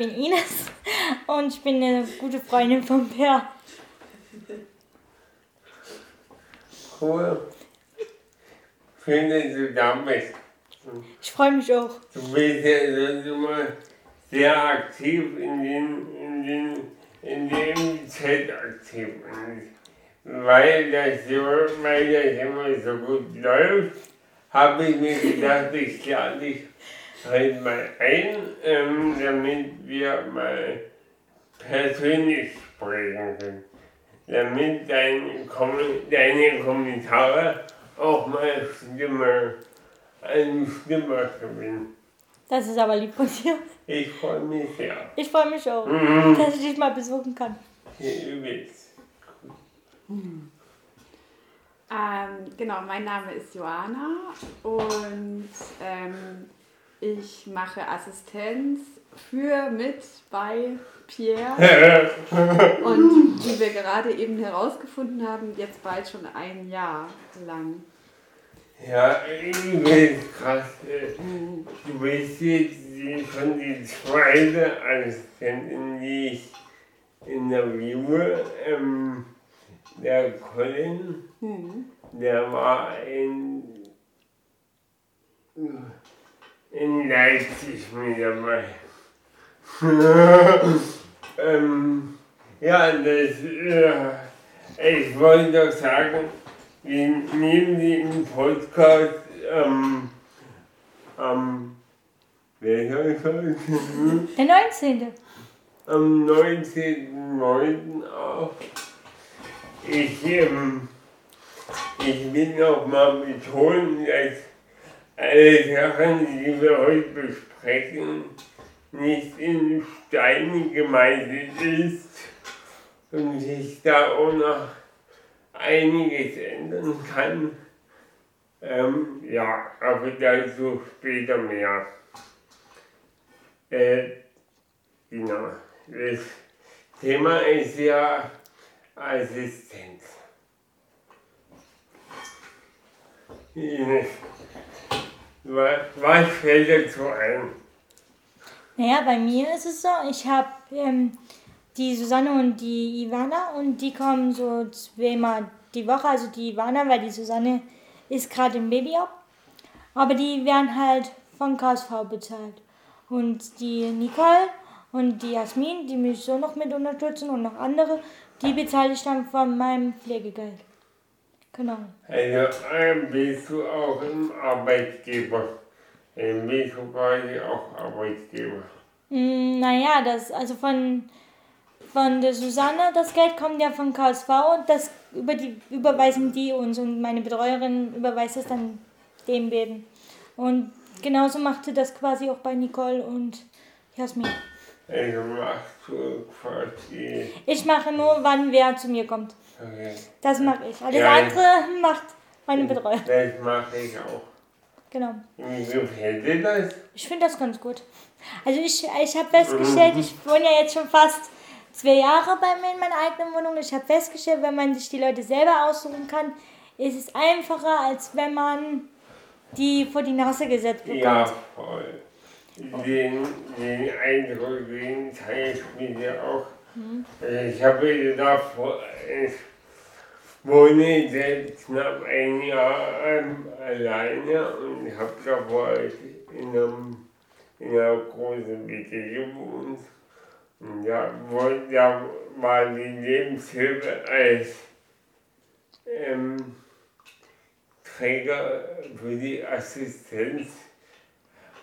bin Ines und ich bin eine gute Freundin von Per. Cool. Schön, dass du da bist. Ich freue mich auch. Du bist ja sonst immer sehr aktiv in den, in den, in dem Chat aktiv. Und weil das weil das immer so gut läuft, habe ich mir gedacht, ich lade dich heute mal ein, ähm, damit wir mal persönlich sprechen können. Damit dein, Kom deine Kommentare auch mal Stimme, eine Stimme gewinnen. Das ist aber lieb von dir. Ich freue mich sehr. Ich freue mich auch, Mhm. dass ich dich mal besuchen kann. Übelst. Ähm, genau, mein Name ist Joana und ähm, ich mache Assistenz für mit bei Pierre und wie wir gerade eben herausgefunden haben, jetzt bald schon ein Jahr lang. Ja, krass. äh, Du bist jetzt schon die zweite Assistentin, die ich interviewe. Ähm, der Colin, der war in, in Leipzig mit dabei. ähm, ja, das, äh, ich wollte doch sagen, wir nehmen den Podcast ähm, am, ich sagen? Der 19. am 19.09. auf. Ich, ähm, ich will noch mal betonen, dass alle Sachen, die wir heute besprechen, nicht in Stein gemeißelt ist und sich da auch noch einiges ändern kann. Ähm, ja, aber dazu später mehr. Äh, genau. Das Thema ist ja Assistenz. Was fällt dazu ein? Naja, bei mir ist es so, ich habe ähm, die Susanne und die Ivana und die kommen so zweimal die Woche. Also die Ivana, weil die Susanne ist gerade im Baby ab. Aber die werden halt von KSV bezahlt. Und die Nicole und die Jasmin, die mich so noch mit unterstützen und noch andere, die bezahle ich dann von meinem Pflegegeld. Genau. Also bist du auch im Arbeitgeber. Bist du quasi auch Arbeitgeber. Mm, Naja, das, also von, von der Susanne, das Geld kommt ja von KSV und das über die, überweisen die uns und meine Betreuerin überweist es dann dem Beben. Und genauso machte das quasi auch bei Nicole und Jasmin. Also machst du quasi. Ich mache nur, wann wer zu mir kommt. Okay. Das mache ich. Alles Ja. andere macht meine Betreuerin. Das mache ich auch. Genau. Wie gefällt dir das? Ich finde das ganz gut. Also ich, ich habe festgestellt, ich wohne ja jetzt schon fast zwei Jahre bei mir in meiner eigenen Wohnung. Ich habe festgestellt, wenn man sich die Leute selber aussuchen kann, ist es einfacher, als wenn man die vor die Nase gesetzt bekommt. Ja, voll. Den, den Eindruck, den teile ich mit dir auch. Also Ich habe mir davor, ich wohne seit knapp ein Jahr alleine und habe davor in, einem, in einer großen WG gewohnt. Und da, da war die Lebenshilfe als ähm, Träger für die Assistenz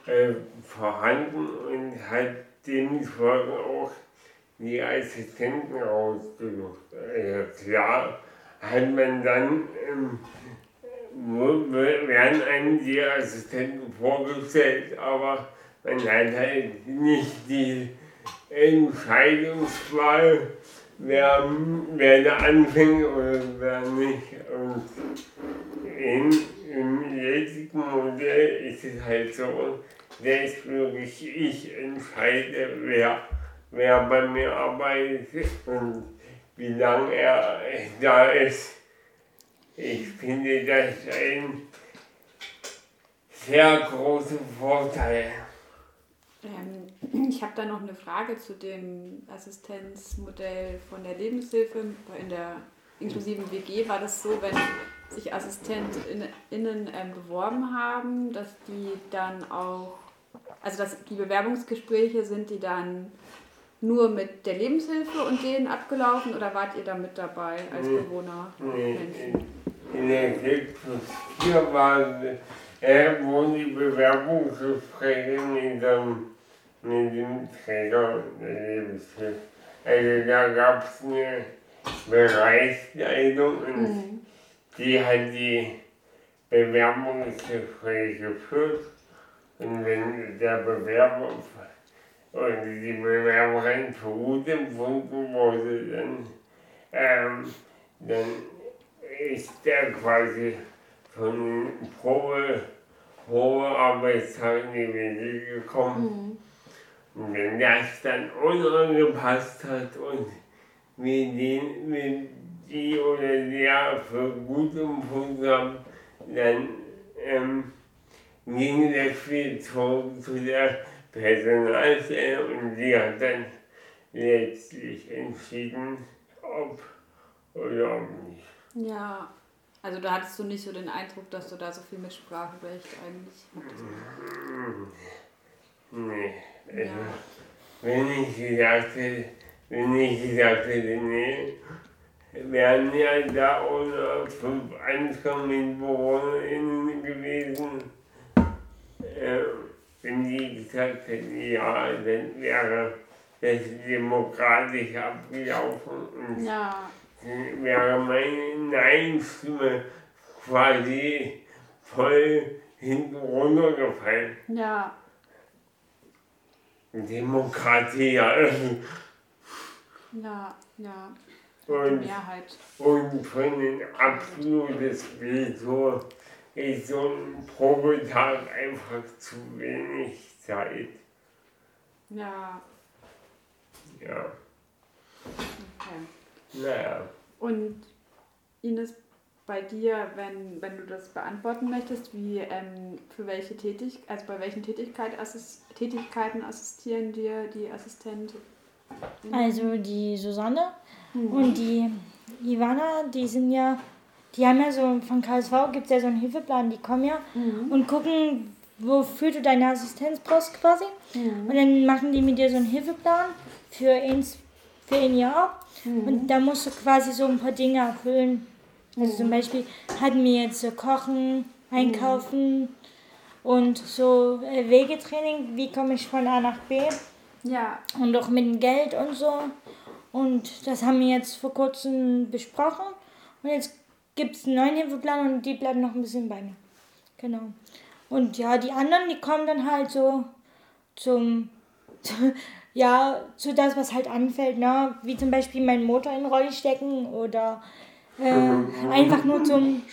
äh, vorhanden und hat dementsprechend auch die Assistenten rausgesucht. Also klar hat man dann, ähm, werden einem die Assistenten vorgestellt, aber man hat halt nicht die Entscheidungswahl, wer, wer da anfängt oder wer nicht. Und in, im jetzigen Modell ist es halt so, dass wirklich ich entscheide, wer, wer bei mir arbeitet und wie lange er da ist. Ich finde das ein sehr großer Vorteil. Ähm, ich habe da noch eine Frage zu dem Assistenzmodell von der Lebenshilfe. In der inklusiven WG war das so, wenn sich AssistentInnen ähm, beworben haben, dass die dann auch, also dass die Bewerbungsgespräche sind, die dann nur mit der Lebenshilfe und denen abgelaufen oder wart ihr da mit dabei als Bewohner? Nee, in der Hilfe hier waren äh, wo die Bewerbungsgespräche mit dem, mit dem Träger der Lebenshilfe. Also da gab es eine Bereichsleitung und mhm. die hat die Bewerbungsgespräche geführt. Und wenn der Bewerber oder die Bewerberin für gut empfunden wurde, dann, ähm, dann ist der quasi von Probe, Probearbeitstagen in die gekommen. Mhm. Und wenn das dann unangepasst hat und wir den, mit die oder der für gut empfunden haben, dann ähm, ging das viel zurück zu der Personalstelle und die hat dann letztlich entschieden, ob oder ob nicht. Ja, also da hattest du nicht so den Eindruck, dass du da so viel Mitspracherecht eigentlich hattest? Nee. Also, ja. Wenn ich gesagt hätte, wenn ich gesagt hätte, nee, wären ja da ohne fünf ankommende BewohnerInnen gewesen. Äh, wenn die gesagt hätten, ja, dann wäre das demokratisch abgelaufen. Und ja wäre meine Nein-Stimme quasi voll hinten runtergefallen. Ja. Demokratie, ja. Ja, ja. Und, Mehrheit. Und von den absolutes Veto ist so ein Probetag einfach zu wenig Zeit. Ja. Ja. Okay. Naja. Und Ines, bei dir, wenn, wenn du das beantworten möchtest, wie ähm, für welche Tätig also bei welchen Tätigkeit assist Tätigkeiten assistieren dir die Assistenten? Also die Susanne mhm. und die Ivana, die sind ja, die haben ja so, von KSV gibt es ja so einen Hilfeplan, die kommen ja mhm. und gucken, wofür du deine Assistenz brauchst quasi. Mhm. Und dann machen die mit dir so einen Hilfeplan für, ins, für ein Jahr Mhm. Und da musst du quasi so ein paar Dinge erfüllen. Also mhm. zum Beispiel hatten wir jetzt so Kochen, Einkaufen mhm. und so äh, Wegetraining, wie komme ich von A nach B. Ja. Und auch mit dem Geld und so. Und das haben wir jetzt vor kurzem besprochen. Und jetzt gibt es einen neuen Hilfeplan und die bleiben noch ein bisschen bei mir. Genau. Und ja, die anderen, die kommen dann halt so zum, ja, zu das, was halt anfällt, ne? Wie zum Beispiel meinen Motor in Rolli stecken oder äh, einfach nur zum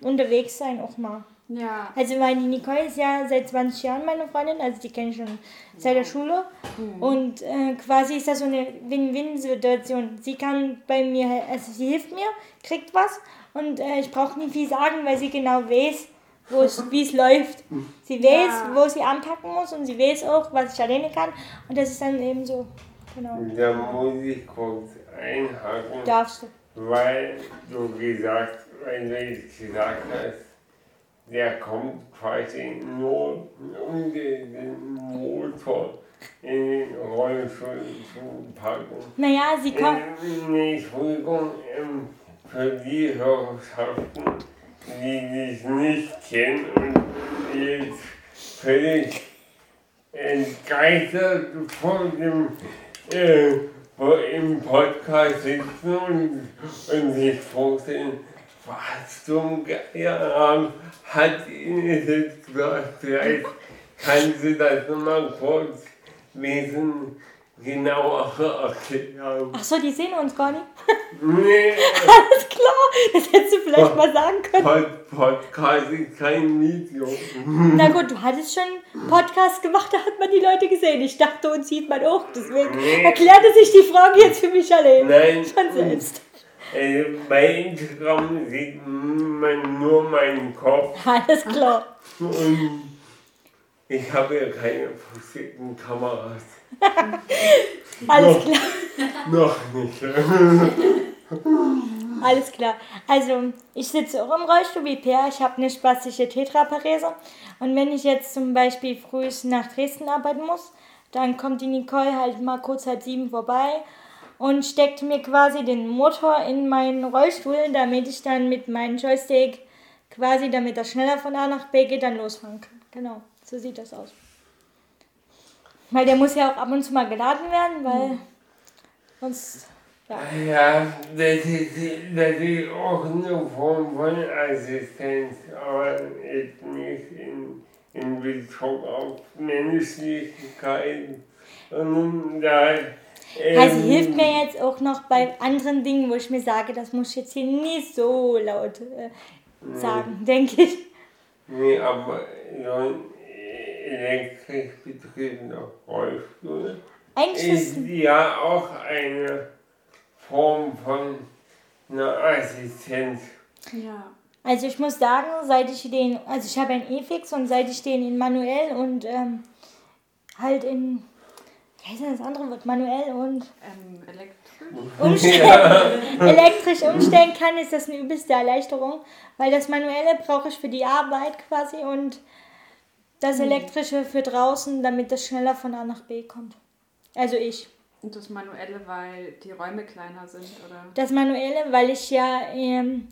unterwegs sein auch mal. Ja. Also meine Nicole ist ja seit 20 Jahren meine Freundin, also die kenne ich schon seit der Schule. Mhm. Und äh, quasi ist das so eine Win-Win-Situation. Sie kann bei mir, also sie hilft mir, kriegt was und äh, ich brauche nicht viel sagen, weil sie genau weiß, wie es läuft. Sie weiß, ja. wo sie anpacken muss und sie weiß auch, was ich alleine kann. Und das ist dann eben so. Genau. Da muss ich kurz einhaken. Darfst du. Weil du gesagt, weil du jetzt gesagt hast, der kommt quasi nur um den Motor in den Rollstuhl zu packen. Naja, sie kommt. Ähm, nee, Entschuldigung, ähm, für die Hörerschaften die dich nicht kennen und jetzt völlig entgeistert vor dem äh, im Podcast sitzen und, und sich vorstellen, was zum Geier hat Ihnen jetzt gesagt. Vielleicht kannst du das nochmal kurz lesen genauer erklären. Achso, die sehen uns gar nicht. Nee, Alles klar, das hättest du vielleicht mal sagen können. Pod Podcast ist kein Video. Na gut, du hattest schon Podcast gemacht, da hat man die Leute gesehen. Ich dachte, uns sieht man auch. Deswegen Nee. erklärte sich die Frage jetzt für mich allein. Nein. Schon selbst. Äh, bei Instagram sieht man nur meinen Kopf Alles klar. und ich habe ja keine versteckten Kameras. Alles Noch. klar. Noch nicht. Alles klar. Also, ich sitze auch im Rollstuhl wie Per. Ich habe eine spastische Tetraparese. Und wenn ich jetzt zum Beispiel früh nach Dresden arbeiten muss, dann kommt die Nicole halt mal kurz halb sieben vorbei und steckt mir quasi den Motor in meinen Rollstuhl, damit ich dann mit meinem Joystick quasi, damit er schneller von A nach B geht, dann losfahren kann. Genau, so sieht das aus. Weil der muss ja auch ab und zu mal geladen werden, weil sonst, ja. Ja, das ist, das ist auch eine Form von Assistenz, aber jetzt nicht in, in Bezug auf Menschlichkeit. Und da, ähm, Also hilft mir jetzt auch noch bei anderen Dingen, wo ich mir sage, das muss ich jetzt hier nicht so laut äh, sagen, denke ich. Nee, aber so ein elektrisch betriebener Rollstuhl ist ja auch eine Form von einer Assistenz. Ja. also ich muss sagen, seit ich den, also ich habe einen E-Fix und seit ich den in manuell und ähm, halt in, wie heißt denn das andere Wort, manuell und Ähm, elektrisch? umstellen, elektrisch umstellen kann, ist das eine übelste Erleichterung, weil das manuelle brauche ich für die Arbeit quasi und das elektrische für draußen, damit das schneller von A nach B kommt. Also ich. Und das Manuelle, weil die Räume kleiner sind, oder? Das manuelle, weil ich ja ähm,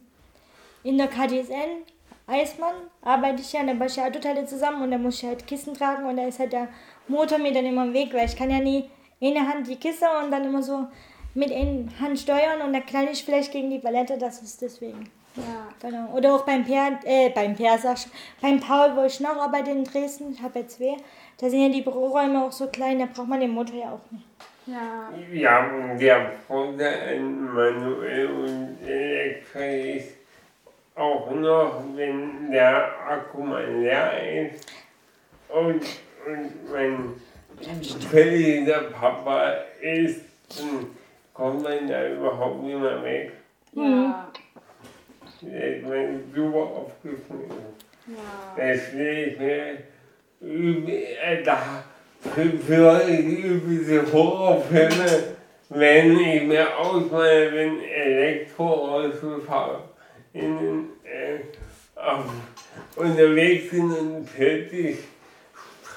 in der KDSN Eismann arbeite ich ja, da baue ich ja Autoteile zusammen und da muss ich halt Kisten tragen und da ist halt der Motor mir dann immer im Weg, weil ich kann ja nie in der Hand die Kiste und dann immer so mit in Hand steuern und da knall ich vielleicht gegen die Palette, das ist deswegen. Ja. Genau. Oder auch beim Per, äh, beim Per, sag ich, beim Paul, wo ich noch arbeite in Dresden, ich habe ja zwei, da sind ja die Büroräume auch so klein, da braucht man den Motor ja auch nicht. Ja. Ja, der Vorteil an manuell und elektrisch ist auch noch, wenn der Akku mal leer ist und, und man völlig der Papa ist, dann kommt man da überhaupt nicht mehr weg. Ja. Da ist man super aufgeschnitten. Ja. Deswegen übe äh, da für, diese Horrorfilme, wenn ich mir ausmale, wenn Elektroautofahrer in, äh, auf, unterwegs sind und plötzlich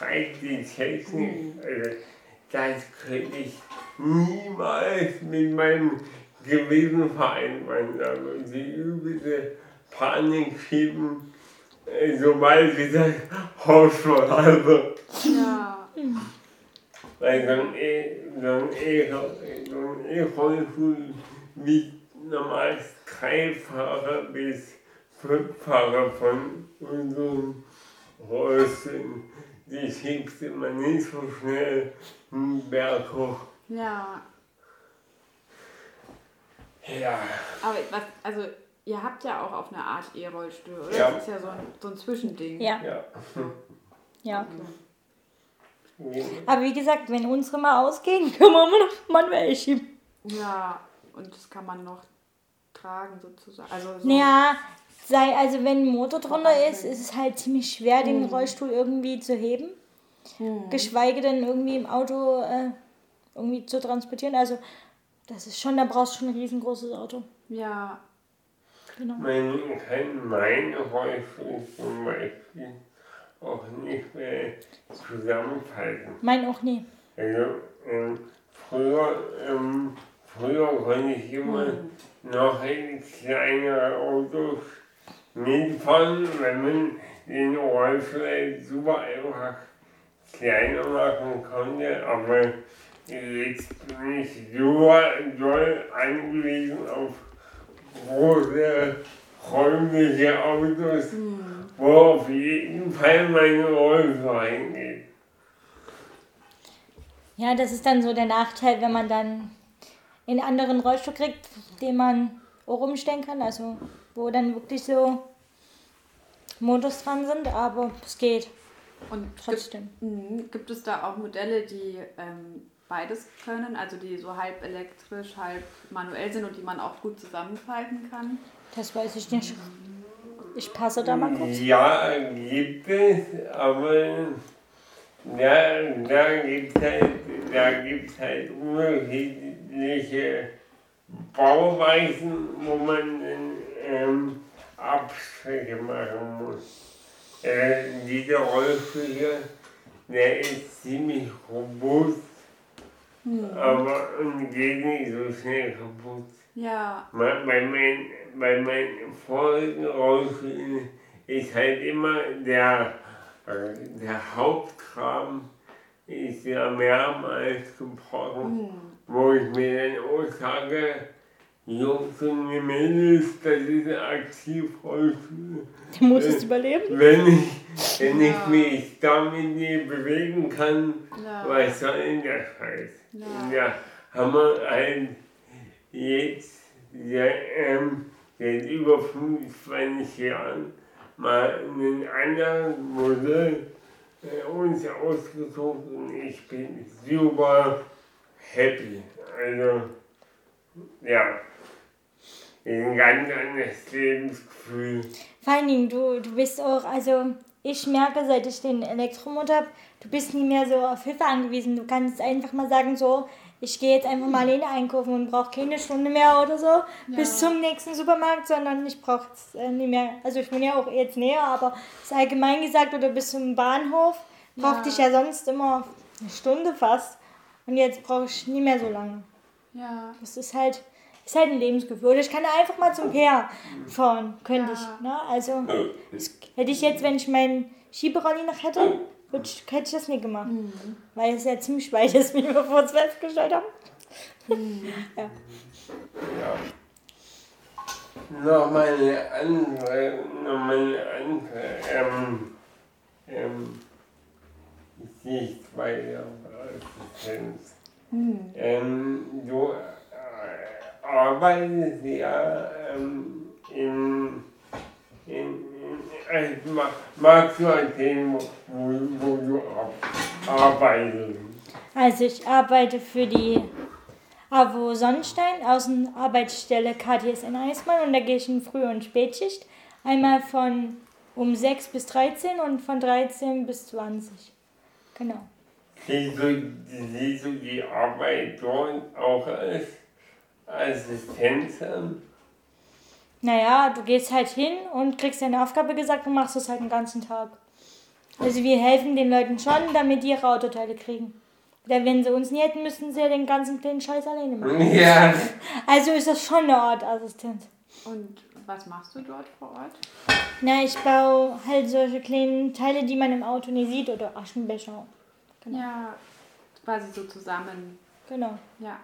streikt die Technik. Also, das könnte ich niemals mit meinem Gewissen vereinbaren. Da würde die übelste Panik schieben, äh, sobald ich das Haus verlasse. Ja. Weil so ein E- so E- E-Rollstuhl wiegt normal drei Fahrer bis fünf Fahrer von unserem Rollstuhl. Die schiebst immer nicht so schnell einen Berg hoch. Ja. Ja, Aber was, also ihr habt ja auch auf eine Art E-Rollstuhl, oder? Ja. Das ist ja so ein, so ein Zwischending. Ja, ja. ja. Okay. Aber wie gesagt, wenn unsere mal ausgehen, können wir immer noch manuell schieben. Ja, und das kann man noch tragen sozusagen. Also so, Naja, sei, also wenn ein Motor drunter ist, ist es halt ziemlich schwer, den Mhm. Rollstuhl irgendwie zu heben. Hm. Geschweige denn irgendwie im Auto äh, irgendwie zu transportieren. Also das ist schon, da brauchst du schon ein riesengroßes Auto. Ja, Genau. Man kann meine Rollstuhl zum Beispiel auch nicht mehr zusammenfalten. Mein auch nie. Also ähm, früher, ähm, früher konnte ich immer noch in kleinere Autos mitfahren, wenn man den Rollstuhl super einfach kleiner machen konnte, aber jetzt bin ich so doll angewiesen auf große räumliche Autos, mhm. wo auf jeden Fall meine Rollstuhl hingeht. Ja, das ist dann so der Nachteil, wenn man dann in einen anderen Rollstuhl kriegt, den man auch umstellen kann, also wo dann wirklich so Modus dran sind, aber es geht. Und trotzdem. Gibt, mhm, gibt es da auch Modelle, die ähm, beides können, also die so halb elektrisch, halb manuell sind und die man auch gut zusammenfalten kann? Das weiß ich nicht. Ich passe da mal kurz. Ja, gibt es, aber ja, da gibt es halt, halt unterschiedliche Bauweisen, wo man ähm, Abstriche machen muss. Äh, dieser Rollstuhl der ist ziemlich robust, hm. aber geht nicht so schnell kaputt. Ja. Bei, mein, bei meinen vorigen Rollstühlen ist halt immer der, der Hauptkram ist ja mehrmals gebrochen, hm. wo ich mir dann auch sage, Jungs und Mädels, das ist aktiv Rollstuhl. Du musst es überleben. Wenn ich, wenn ja. ich mich damit nicht bewegen kann, ja. was soll denn der Scheiß? Ja. ja, haben wir halt jetzt ja, ähm, seit über 25 Jahren mal einen anderen Modell äh, uns ausgesucht und ich bin super happy. Also, ja ein ganz anderes Lebensgefühl. Vor allen Dingen, du, du bist auch, also ich merke, seit ich den Elektromotor habe, du bist nie mehr so auf Hilfe angewiesen. Du kannst einfach mal sagen, so, ich gehe jetzt einfach mal alleine einkaufen und brauche keine Stunde mehr oder so ja. bis zum nächsten Supermarkt, sondern ich brauche es äh, nicht mehr. Also ich bin ja auch jetzt näher, aber es ist allgemein gesagt, oder bis zum Bahnhof brauchte ja. ich ja sonst immer eine Stunde fast. Und jetzt brauche ich nie mehr so lange. Ja. Das ist halt ist halt ein Lebensgefühl. Oder ich kann einfach mal zum Peer fahren, könnte ja. ich. Ne? Also hätte ich jetzt, wenn ich meinen Schieberolli noch hätte, ich, hätte ich das nicht gemacht. Mhm. Weil es ja ziemlich weit ist, wie wir vorhin festgestellt haben. Mhm. ja. ja. Nochmal eine andere, nochmal eine andere ähm, ähm, Sichtweise auf Assistenz. Mhm. Ähm, du arbeiten ja ähm, in, in, in, magst du erzählen, wo, wo du arbeitest? Also ich arbeite für die AWO Sonnenstein, Außenarbeitsstelle KTSN Eismann und da gehe ich in Früh- und Spätschicht. Einmal von um 6 bis 13 und von 13 bis 20. Genau. Siehst du, siehst du die Arbeit dort auch als Assistenz haben? Naja, du gehst halt hin und kriegst deine Aufgabe gesagt und machst es halt den ganzen Tag. Also wir helfen den Leuten schon, damit die ihre Autoteile kriegen. Denn wenn sie uns nie hätten, müssten sie ja den ganzen kleinen Scheiß alleine machen. Ja. Also ist das schon eine Art Assistenz. Und was machst du dort vor Ort? Na, ich baue halt solche kleinen Teile, die man im Auto nie sieht oder Aschenbecher. Genau. Ja, quasi so zusammen. Genau. Ja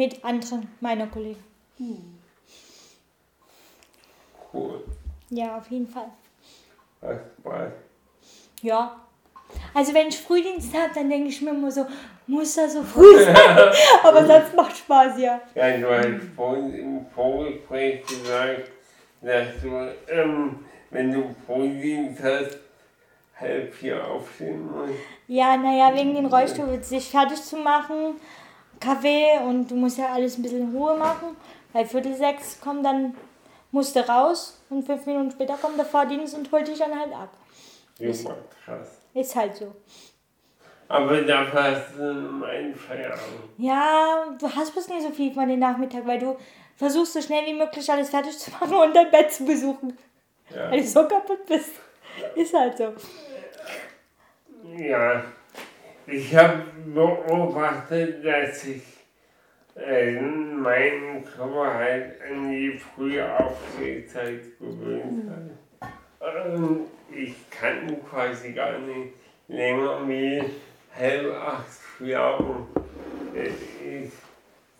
mit anderen meiner Kollegen. Hm. Cool. Ja, auf jeden Fall. Was Spaß. Ja. Also wenn ich Frühdienst habe, dann denke ich mir immer so, muss das so früh sein? Aber sonst macht Spaß, ja. Ja, du hast vorhin im Vorgespräch gesagt, dass du, ähm, wenn du Frühdienst hast, halb vier aufstehen musst. Ja, naja, wegen den Rollstuhl, sich fertig zu machen Kaffee und du musst ja alles ein bisschen in Ruhe machen. Bei Viertel sechs kommt dann, musst du raus und fünf Minuten später kommt der Fahrdienst und holt dich dann halt ab. Ist, krass. Ist halt so. Aber da hast du meinen Feierabend. Ja, du hast bloß nicht so viel von den Nachmittag, weil du versuchst so schnell wie möglich alles fertig zu machen und dein Bett zu besuchen. Ja. Weil du so kaputt bist. Ist halt so. Ja, ich habe beobachtet, dass ich äh, meinen Körper halt an die frühe Aufstehzeit gewöhnt hat. Und ich kann quasi gar nicht länger wie halb acht schlafen. Das ist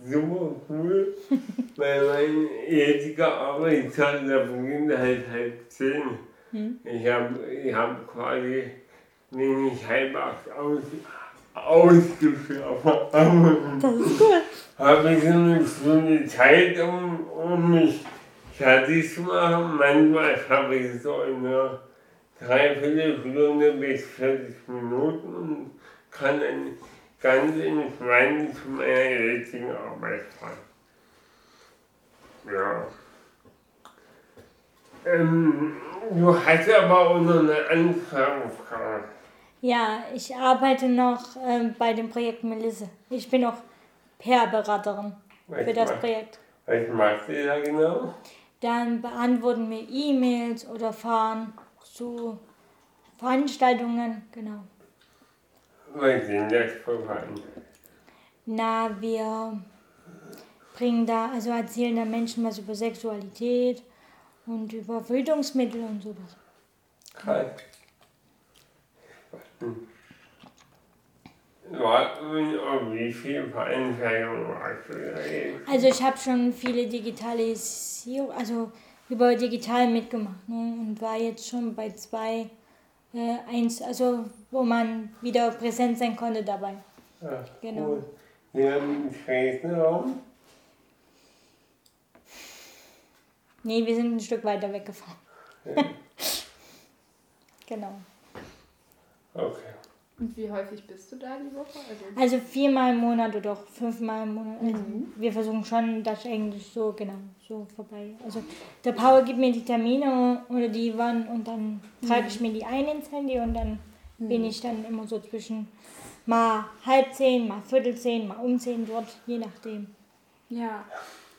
super cool, weil mein jetziger Arbeitstag, der beginnt halt halb zehn. Hm. Ich habe ich hab quasi, halb acht aus, ausgeschlafen Das ist cool. habe ich so eine Stunde Zeit, um, um mich fertig zu machen. Manchmal habe ich so eine Dreiviertelstunde bis 40 Minuten und kann dann ganz entspannt zu meiner jetzigen Arbeit fahren. Ja. Ähm, du hast aber auch noch eine andere Frage. Ja, ich arbeite noch ähm, bei dem Projekt Melisse. Ich bin auch PR-Beraterin für das machst- Projekt. Was machst du da genau? Dann beantworten wir E-Mails oder fahren zu Veranstaltungen. Genau. Was sind das für Fragen? Na, wir bringen da, also erzählen da Menschen was über Sexualität und über Verhütungsmittel und sowas. Krass. Ja, und auf wie viele Veranstaltungen warst du da jetzt? Also ich habe schon viele Digitalisierung, also über digital mitgemacht ne? und war jetzt schon bei zwei, äh, eins, also wo man wieder präsent sein konnte dabei. Ja, Genau. cool. Hier im Dresden-Raum? Nee, wir sind ein Stück weiter weggefahren. genau. Okay. Und wie häufig bist du da die Woche? Also, Also viermal im Monat oder auch fünfmal im Monat. Also wir versuchen schon, das eigentlich so, genau, so vorbei. Also der Power gibt mir die Termine oder die wann und dann trage ich mir die ein ins Handy und dann bin ich dann immer so zwischen mal halb zehn, mal viertel zehn, mal um zehn dort, je nachdem. ja.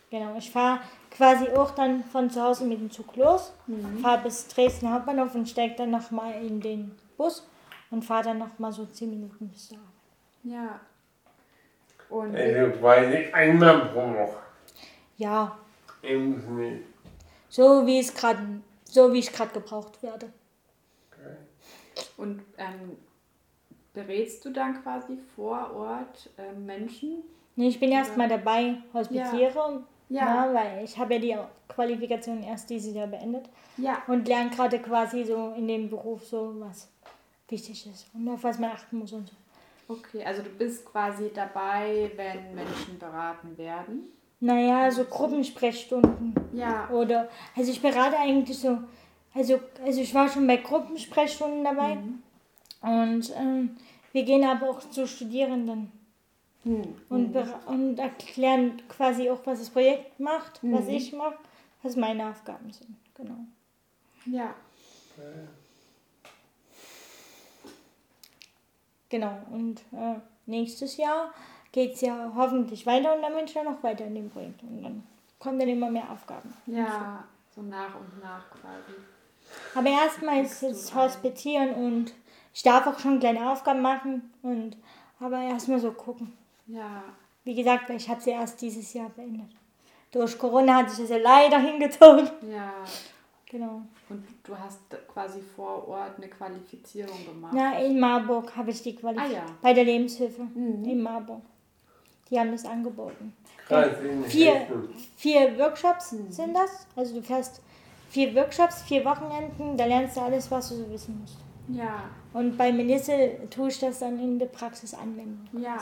Genau, ich fahre quasi auch dann von zu Hause mit dem Zug los, Mhm. fahre bis Dresden Hauptbahnhof und steige dann nochmal in den Bus und fahre dann nochmal so zehn Minuten bis zur Arbeit. Ja. Und Also quasi einmal pro Woche. Ja, Im Schnitt. so wie es gerade, so wie ich gerade gebraucht werde. Und ähm, berätst du dann quasi vor Ort ähm, Menschen? Nee, ich bin erst mal dabei, Hospitiere, Ja. ja. weil ich habe ja die Qualifikation erst dieses Jahr beendet Ja. und lerne gerade quasi so in dem Beruf so, was wichtig ist und auf was man achten muss und so. Okay, also du bist quasi dabei, wenn Menschen beraten werden. Naja, so Gruppensprechstunden Ja. oder, also ich berate eigentlich so, also, also ich war schon bei Gruppensprechstunden dabei und ähm, wir gehen aber auch zu Studierenden. Hm. und, bera- und erklären quasi auch, was das Projekt macht, was Mhm. ich mache, was meine Aufgaben sind. Genau. Ja. Genau. Und äh, nächstes Jahr geht es ja hoffentlich weiter und dann bin ich dann noch weiter in dem Projekt. Und dann kommen dann immer mehr Aufgaben. Ja. So nach und nach quasi. Aber erstmal ist es Hospitieren und ich darf auch schon kleine Aufgaben machen und aber erstmal so gucken. Ja. Wie gesagt, weil ich habe sie erst dieses Jahr beendet. Durch Corona hat sich das ja leider hingezogen. Ja. Genau. Und du hast quasi vor Ort eine Qualifizierung gemacht. Na, in Marburg habe ich die Qualität. Ah, ja. Bei der Lebenshilfe Mhm. in Marburg. Die haben das angeboten. Krass, in Vier, vier Workshops Mhm. sind das. Also du fährst vier Workshops, vier Wochenenden, da lernst du alles, was du so wissen musst. Ja. Und bei Melisse tue ich das dann in der Praxis anwenden. Ja.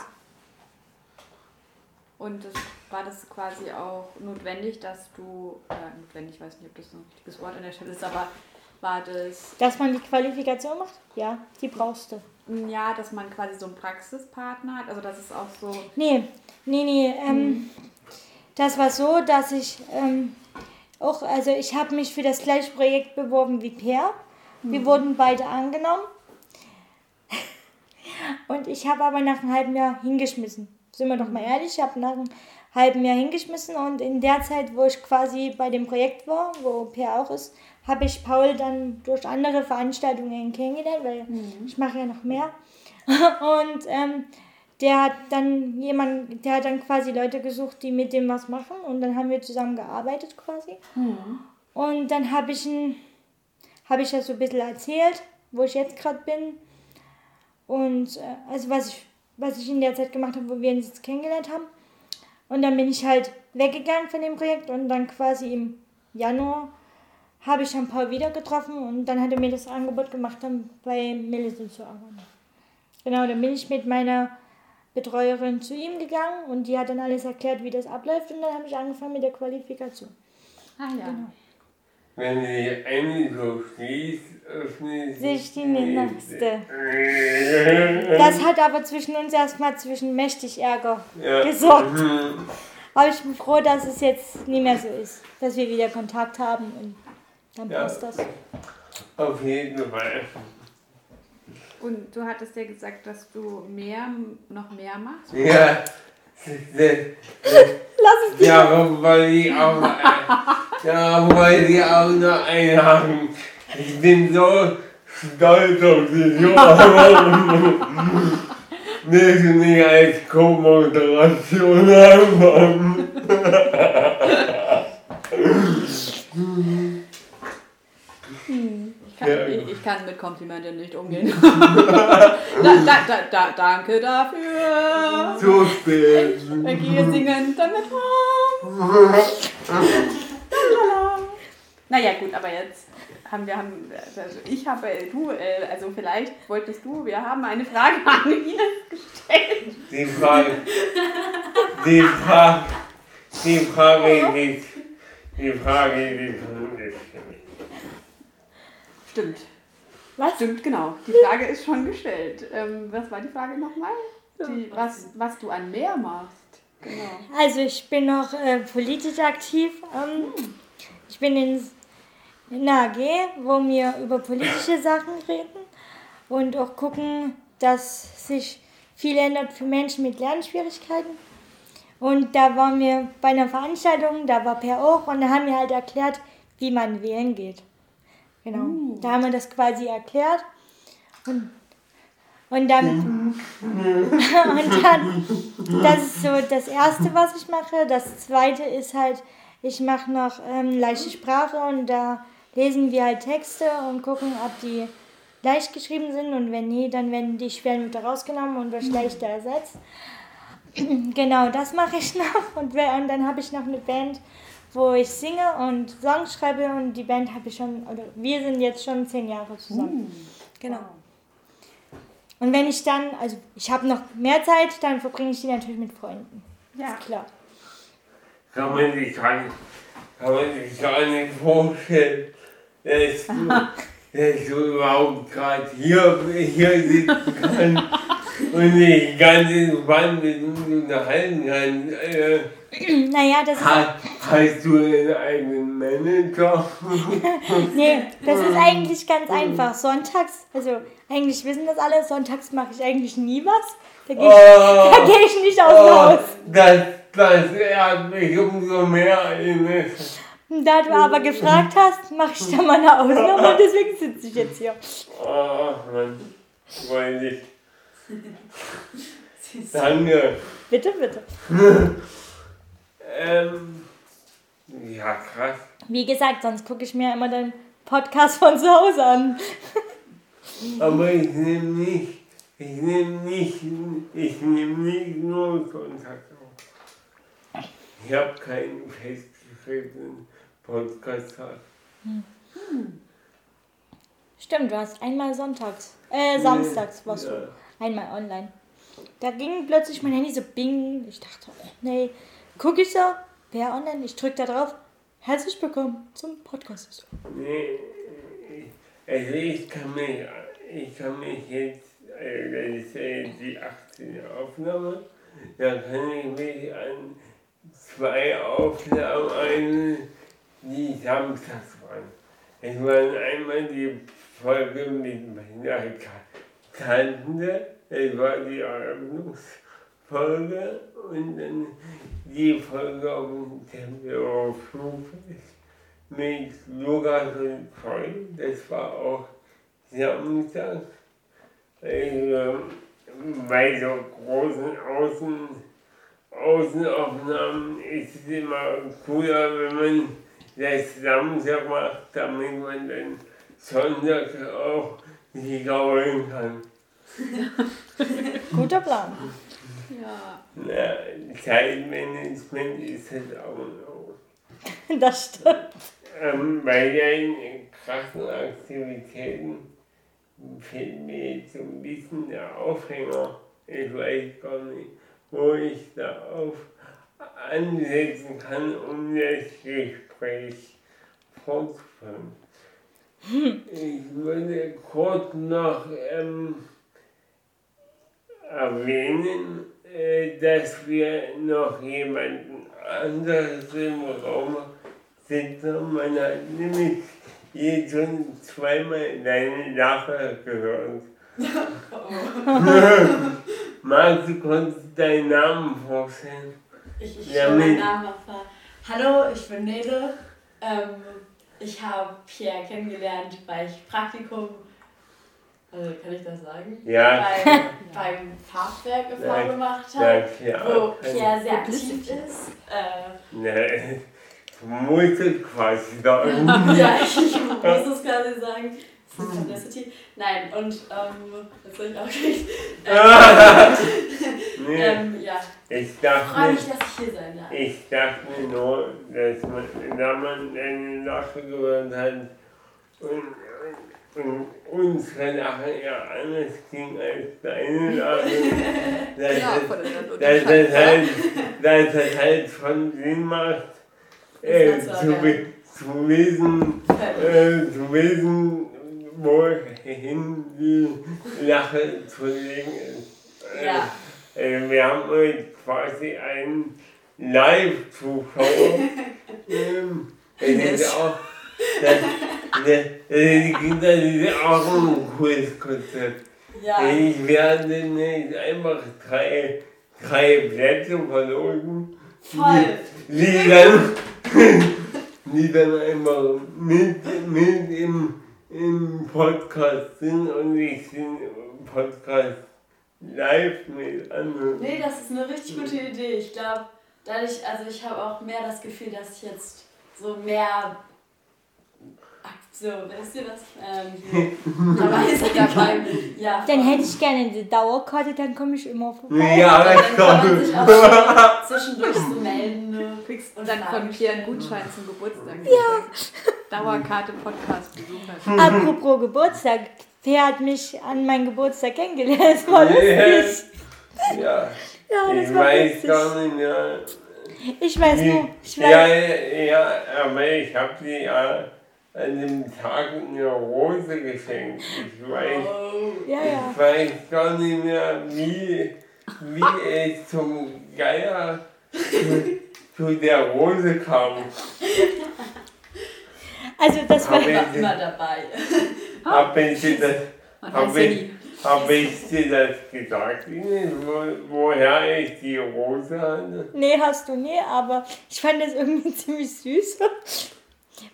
Und das, war das quasi auch notwendig, dass du, äh, notwendig, ich weiß nicht, ob das ein richtiges Wort an der Stelle ist, aber war das, Dass man die Qualifikation macht? Ja, die brauchst du. ja, dass man quasi so einen Praxispartner hat, also das ist auch so, Nee, nee, nee. Ähm, Das war so, dass ich ähm, auch, also ich habe mich für das gleiche Projekt beworben wie Per. Wir wurden beide angenommen. Und ich habe aber nach einem halben Jahr hingeschmissen. Sind wir doch mal ehrlich, ich habe nach einem halben Jahr hingeschmissen und in der Zeit, wo ich quasi bei dem Projekt war, wo Per auch ist, habe ich Paul dann durch andere Veranstaltungen kennengelernt, weil ich mache ja noch mehr. Und ähm, der hat dann jemand, der hat dann quasi Leute gesucht, die mit dem was machen und dann haben wir zusammen gearbeitet quasi. Und dann habe ich ein, habe ich das so ein bisschen erzählt, wo ich jetzt gerade bin. Und äh, also was ich, was ich in der Zeit gemacht habe, wo wir uns jetzt kennengelernt haben. Und dann bin ich halt weggegangen von dem Projekt und dann quasi im Januar habe ich dann Paul wieder getroffen und dann hat er mir das Angebot gemacht, dann bei Millicent zu arbeiten. Genau, dann bin ich mit meiner Betreuerin zu ihm gegangen und die hat dann alles erklärt, wie das abläuft und dann habe ich angefangen mit der Qualifikation. Ah ja. Genau. Wenn die eine so schließt, öffnet Sich die nächste. Das hat aber zwischen uns erstmal zwischen mächtig Ärger Ja. gesorgt. Mhm. Aber ich bin froh, dass es jetzt nicht mehr so ist, dass wir wieder Kontakt haben und dann Ja. passt das. Auf jeden Fall. Und du hattest ja gesagt, dass du mehr, noch mehr machst. Ja. Lass es dich. Darum wollte ich auch, darum wollte ich auch noch einhaken. Ich bin so stolz auf dich, dass du mich als Co-Moderation haben. Ich kann, Ja. ich, ich kann mit Komplimenten nicht umgehen. da, da, da, da, danke dafür. So spät. Wir gehen singen damit rum. Naja, gut, aber jetzt haben wir, haben, also ich habe, du, äh, also vielleicht wolltest du, wir haben eine Frage an Ines gestellt. Die Frage, die Frage, die Frage liegt, die Frage liegt Stimmt, Was? stimmt, genau. Die Frage ist schon gestellt. Ähm, was war die Frage nochmal? Die, was, was du an mehr machst. Genau. Also ich bin noch äh, politisch aktiv. Ähm, ich bin in, in einer AG, wo wir über politische Sachen reden und auch gucken, dass sich viel ändert für Menschen mit Lernschwierigkeiten. Und da waren wir bei einer Veranstaltung, da war Per auch und da haben wir halt erklärt, wie man wählen geht. Genau. Da haben wir das quasi erklärt. Und, und dann und dann, das ist so das Erste, was ich mache. Das Zweite ist halt, ich mache noch ähm, leichte Sprache und da lesen wir halt Texte und gucken, ob die leicht geschrieben sind und wenn nie, dann werden die schweren wieder rausgenommen und durch leichter ersetzt. Genau, das mache ich noch und, und dann habe ich noch eine Band, wo ich singe und Songs schreibe und die Band habe ich schon, oder wir sind jetzt schon zehn Jahre zusammen. Genau. Und wenn ich dann, also ich habe noch mehr Zeit, dann verbringe ich die natürlich mit Freunden. Ja. Ist klar. kann man sich gar nicht, kann man sich gar nicht vorstellen, dass du, dass du überhaupt gerade hier, hier sitzen kannst und dich ganz entspannt mit uns unterhalten kannst. Äh, Naja, das ist, hast, hast du einen eigenen Manager? nee, das ist eigentlich ganz einfach. Sonntags, also eigentlich wissen das alle, sonntags mache ich eigentlich nie was. Da gehe ich, da Oh, gehe ich nicht aus dem oh, Haus. das, das ehrt mich umso mehr, Ines. Da du aber gefragt hast, mache ich da mal eine Ausnahme und deswegen sitze ich jetzt hier. Oh, Mann, wollte ich. Danke. Bitte, bitte. Ähm, ja, krass. Wie gesagt, sonst gucke ich mir immer den Podcast von zu Hause an. Aber ich nehme nicht, ich nehme nicht, ich nehme nicht nur Kontakt auf. Ich habe keinen festgeschriebenen Podcast-Tag. Stimmt, du hast einmal sonntags, äh, samstags warst Ja. du einmal online. Da ging plötzlich mein Handy so bing. Ich dachte, oh, nee, gucke ich so, wer online? Ich drücke da drauf. Herzlich willkommen zum Podcast. Nee, also ich kann mich, ich kann mich jetzt, das ist ja die 18. Aufnahme, da kann ich mich an zwei Aufnahmen erinnern, die samstags waren. Es waren einmal die Folge mit meiner Tante, das war die Eröffnungsfolge und dann die Folge auf dem Flugfest mit Lukas und Freund. Das war auch Samstag. Also, bei so großen Außen, Außenaufnahmen ist es immer cooler, wenn man das Samstag macht, damit man dann Sonntag auch sich kann. Guter Plan. Ja. Na, Zeitmanagement ist es auch noch. Das stimmt. Ähm, bei den krassen Aktivitäten fehlt mir jetzt so ein bisschen der Aufhänger. Ich weiß gar nicht, wo ich da auf ansetzen kann, um das Gespräch fortzuführen. Ich würde kurz noch ähm, erwähnen, äh, dass wir noch jemanden anderes im Raum sitzen. Man hat nämlich jetzt schon zweimal deine Lache gehört. Magst du kurz deinen Namen vorstellen? Ich, ich stelle meinen Namen erfahren. Hallo, ich bin Nele. Ähm, ich habe Pierre kennengelernt, weil ich Praktikum, also kann ich das sagen? Ja, Beim, beim Farbwerk e.V. Nein. gemacht ja, habe, klar. wo Pierre sehr aktiv ist. Äh, Ne, du musst es quasi sagen. ja, ich muss es quasi sagen. Ist Publicity. Nein, und ähm, jetzt soll ich auch nicht. Ähm, Nee, ähm, ja, ich ich freue dachte, mich, dass ich hier sein darf. ich dachte mir nur, dass man, da man deine Lache gehört hat und, und unsere Lache ja anders ging als deine Lache, dass, Ja, es- voneinander dass, das halt, dass das halt schon Sinn macht, äh, Das zu, zu wissen, äh, zu wissen, wohin die Lache zu legen ist. Äh, Ja. äh, wir haben heute quasi einen Live-Zuschauer. ähm, das ist auch, die auch ein cooles Konzept. Ja, Ich werde nicht einfach drei, drei Plätze verlosen, voll. die dann, die dann einfach mit, mit im, im Podcast sind und ich den Podcast live mit anderen. Nee, das ist eine richtig gute Idee. Ich glaube, dadurch, also ich habe auch mehr das Gefühl, dass ich jetzt so mehr so, weißt du was? Ähm, hier dabei sein kann. Ja, Dann hätte ich gerne eine Dauerkarte, dann komme ich immer vorbei. Ja, dann das kann man sich kommt. auch schon zwischendurch so melden. Ne? Du kriegst Und dann Pierre einen stellen. Gutschein zum Geburtstag. Ja. Dauerkarte Podcast Besucher. Apropos Geburtstag. Wer hat mich an meinem Geburtstag kennengelernt? Das war Ja. lustig. Ja, Ja, das ich war weiß lustig. gar nicht mehr. Ich weiß nur, ich weiß, Ja, ja, aber ich habe dir ja an dem Tag eine Rose geschenkt. Ich weiß, Oh. ja, ja. ich weiß gar nicht mehr, wie, wie es zum Geier zu, zu der Rose kam. Also das war, Ich immer dabei. hab ich dir das, hab ich, hab ich dir das gesagt, wo, woher ich die Rose hatte? nee, hast du nie, aber ich fand das irgendwie ziemlich süß.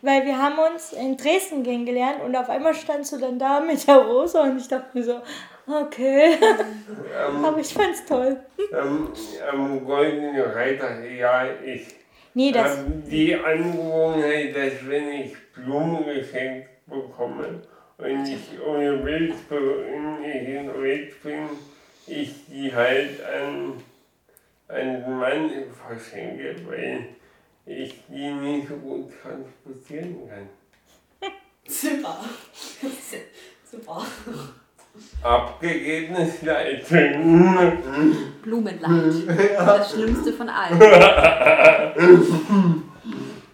Weil wir haben uns in Dresden kennengelernt und auf einmal standst du dann da mit der Rose und ich dachte mir so, okay, Ähm, aber ich fand's toll. am, am Goldenen Reiter, ja, ich Nee, das, habe die Angewohnheit, dass wenn ich Blumen geschenkt bekomme und ich bin, ich unterwegs bin, ich die halt an, an den Mann verschenke, weil ich die nicht so gut transportieren kann. Super. Super. Abgegebenes Leid. Blumenleid. Das Schlimmste von allen.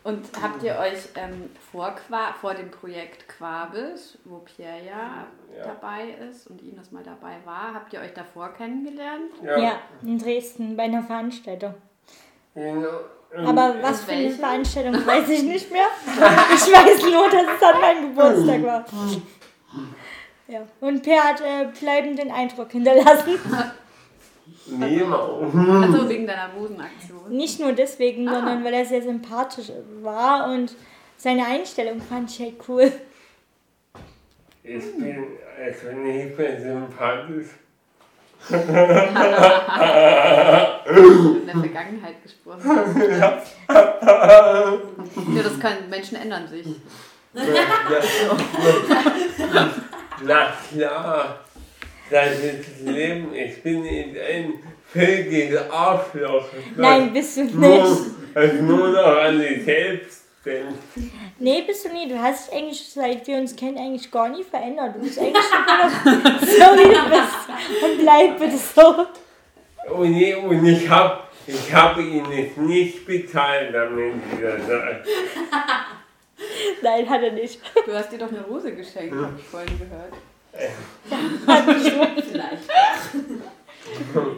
Und habt ihr euch ähm, vor, Qua vor dem Projekt Quabis, wo Pierre ja, Ja. dabei ist und Ines mal dabei war, habt ihr euch davor kennengelernt? ja, in Dresden bei einer Veranstaltung. Genau. Und Aber was für eine? Veranstaltung, weiß ich nicht mehr. Ich weiß nur, dass es an meinem Geburtstag war. Ja. Und Per hat äh, bleibenden Eindruck hinterlassen. Niemals. Also wegen deiner Rosenaktion. Nicht nur deswegen, Ah. sondern weil er sehr sympathisch war und seine Einstellung fand ich halt cool. Ich bin also nicht mehr sympathisch. In der Vergangenheit gesprochen hast. Ja. ja, das kann, Menschen ändern sich. Na klar, das ist das Leben. Ich bin in ein völliges Arschloch. Nein, bist du nicht. Also nur noch an dich selbst denkt. Nee, bist du nie. Du hast dich eigentlich, seit wir uns kennen, eigentlich gar nie verändert. Du bist eigentlich immer noch so, wie du bist. Und bleib bitte so. Und ich, und ich habe ich hab ihn nicht bezahlt, damit ich das sage. Nein, hat er nicht. Du hast dir doch eine Rose geschenkt, habe ich vorhin gehört. Vielleicht.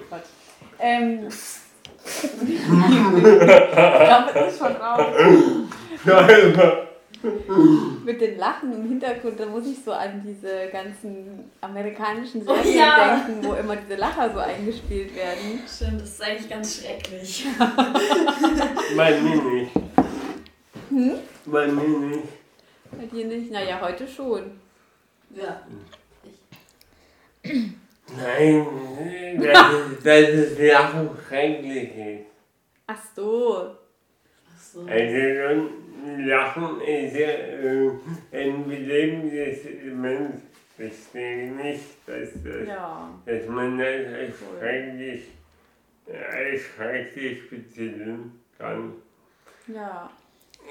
Quatsch. Ähm, Damit ist schon raus. Mit den Lachen im Hintergrund, da muss ich so an diese ganzen amerikanischen Oh Serien ja. denken, wo immer diese Lacher so eingespielt werden. Stimmt, das ist eigentlich ganz schrecklich. Mir nicht. Hm? Bei mir nicht. Bei dir nicht? Naja, heute schon. Ja. Nein, das ist, das ist Lachen schrecklich. Ach so. Ach so. Also Lachen ist ja äh, ein belebendes Element. Deswegen nicht, dass, das, Ja. dass man das als schrecklich, äh, betiteln kann. Ja.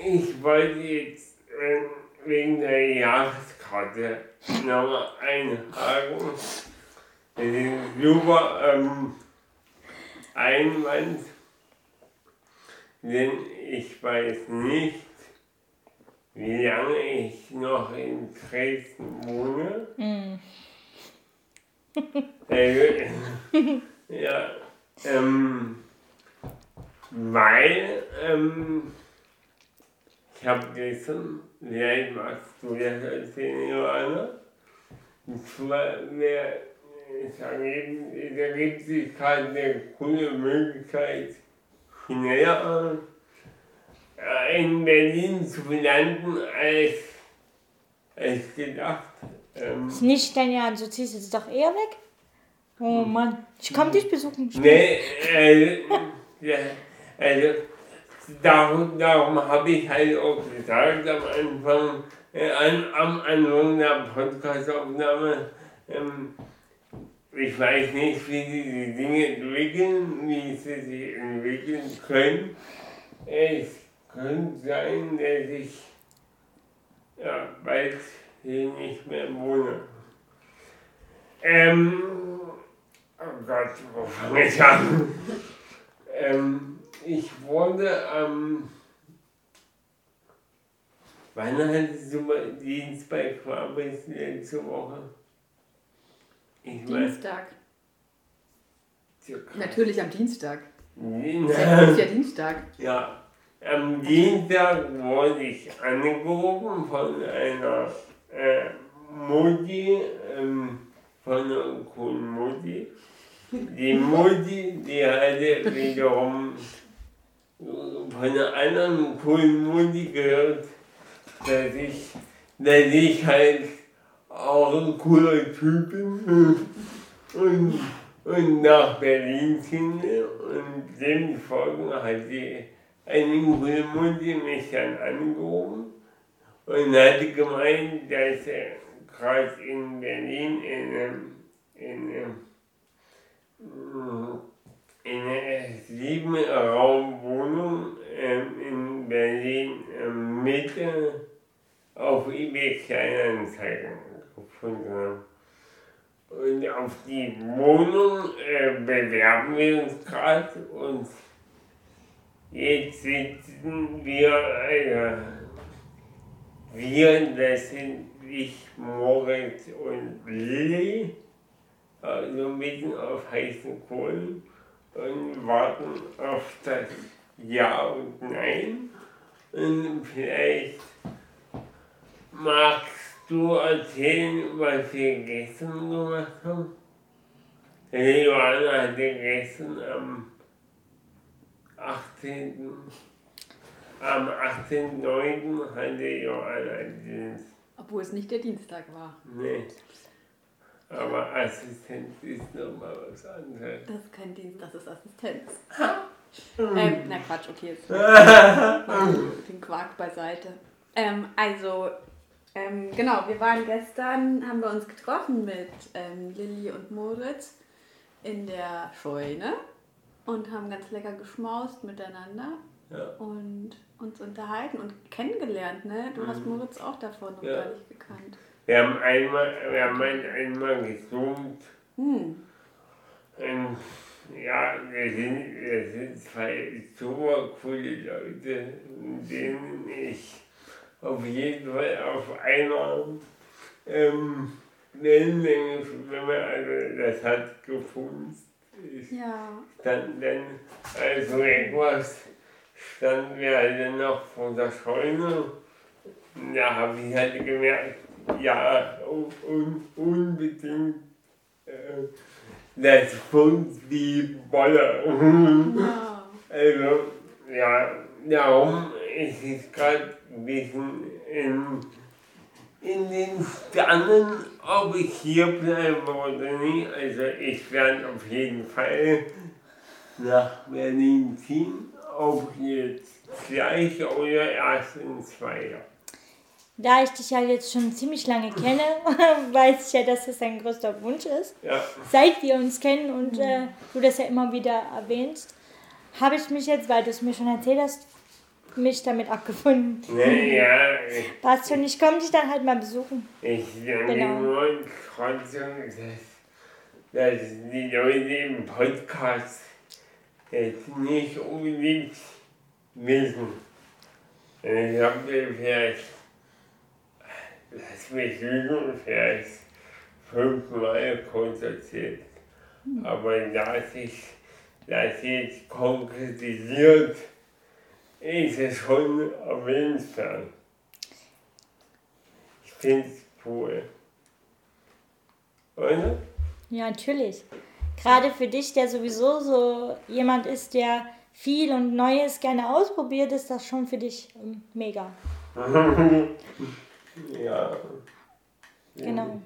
Ich wollte jetzt äh, wegen der Jahreskarte nochmal einhaken. Das ist super ähm, Einwand, denn ich weiß nicht, wie lange ich noch in Dresden wohne. Hm. Äh, ja, ähm, weil ähm, ich habe gestern, vielleicht magst du das erzählen, Johanna, und zwar wär, es ergibt sich gerade eine coole Möglichkeit, schneller in Berlin zu landen als, als gedacht. Ähm, Ist nicht dein Ernst. Du ziehst jetzt doch eher weg? Oh Mann. Ich komm dich besuchen. Nee, äh, ja, also darum, darum habe ich halt auch gesagt am Anfang, äh, an, am Anfang der Podcastaufnahme, ähm, ich weiß nicht, wie diese Dinge entwickeln, wie sie sich entwickeln können. Es könnte sein, dass ich ja, bald hier nicht mehr wohne. Ähm, Oh Gott, wo fange ich an? ähm, ich wurde am. wann hattest du mal Dienst bei Quabis letzte Woche? Ich weiß. Dienstag. circa- Natürlich am Dienstag. Nee, Das ist ja Dienstag. Ja, am Dienstag wurde ich angerufen von einer äh, Mutti, ähm, von einer coolen Mutti. Die Mutti, die hatte wiederum von einer anderen coolen Mutti gehört, dass ich, dass ich halt auch ein cooler Typ bin und, und nach Berlin finde und dem folgen hat die eine coole Mutti mich dann angerufen und hatte gemeint, dass er gerade in Berlin in einem, in einem in einer sieben Raumwohnung ähm, in Berlin ähm, Mitte auf eBay Kleinanzeigen gefunden haben. Und auf die Wohnung äh, bewerben wir uns gerade und jetzt sitzen wir, äh, wir, das sind ich, Moritz und Lilly, also mitten auf heißen Kohlen und warten auf das Ja und Nein. Und vielleicht magst du erzählen, was wir gestern gemacht haben? Johanna hatte gestern am 18. Am 18.09. hatte Johanna Dienst. Obwohl es nicht der Dienstag war. Nee. Aber Assistenz ist nochmal was anderes. Das ist kein Dienst, das ist Assistenz. ähm, na Quatsch, okay. Jetzt den Quark beiseite. Ähm, also, ähm, genau, wir waren gestern, haben wir uns getroffen mit ähm, Lilly und Moritz in der Scheune und haben ganz lecker geschmaust miteinander Ja. und uns unterhalten und kennengelernt, ne? Du hast Moritz auch davor noch Ja. gar nicht gekannt. Wir haben einmal, wir haben ein- einmal gesummt. Hm. Und ja, wir sind, wir sind zwei super coole Leute, denen ich auf jeden Fall auf einer ähm, Wellenlänge schwimme. Also das hat gefunzt. Ja. stand dann, also irgendwas, standen wir halt noch vor der Scheune. Da habe ich halt gemerkt, ja, un, unbedingt, äh, das funzt wie Bolle. ja. Also, ja, darum ist es gerade ein bisschen in, in den Sternen, ob ich hier bleibe oder nicht. Also, ich werde auf jeden Fall nach Berlin ziehen, ob jetzt gleich oder erst in zwei Jahren. Da ich dich ja jetzt schon ziemlich lange kenne, weiß ich ja, dass das dein größter Wunsch ist. Ja, Seit wir uns kennen und äh, du das ja immer wieder erwähnst, habe ich mich jetzt, weil du es mir schon erzählt hast, mich damit abgefunden. naja, ich, Passt schon, ich komme dich dann halt mal besuchen. ich denke Genau. nur trotzdem, dass, dass die Leute im Podcast jetzt nicht unbedingt wissen. Ich habe vielleicht, lass mich lügen, vielleicht fünfmal kurz erzählt. Aber da sich das jetzt konkretisiert, ist es schon erwähnenswert. Ich finde es cool. Oder? Ja, natürlich. Gerade für dich, der sowieso so jemand ist, der viel und Neues gerne ausprobiert, ist das schon für dich ähm, mega. Ja. Genau.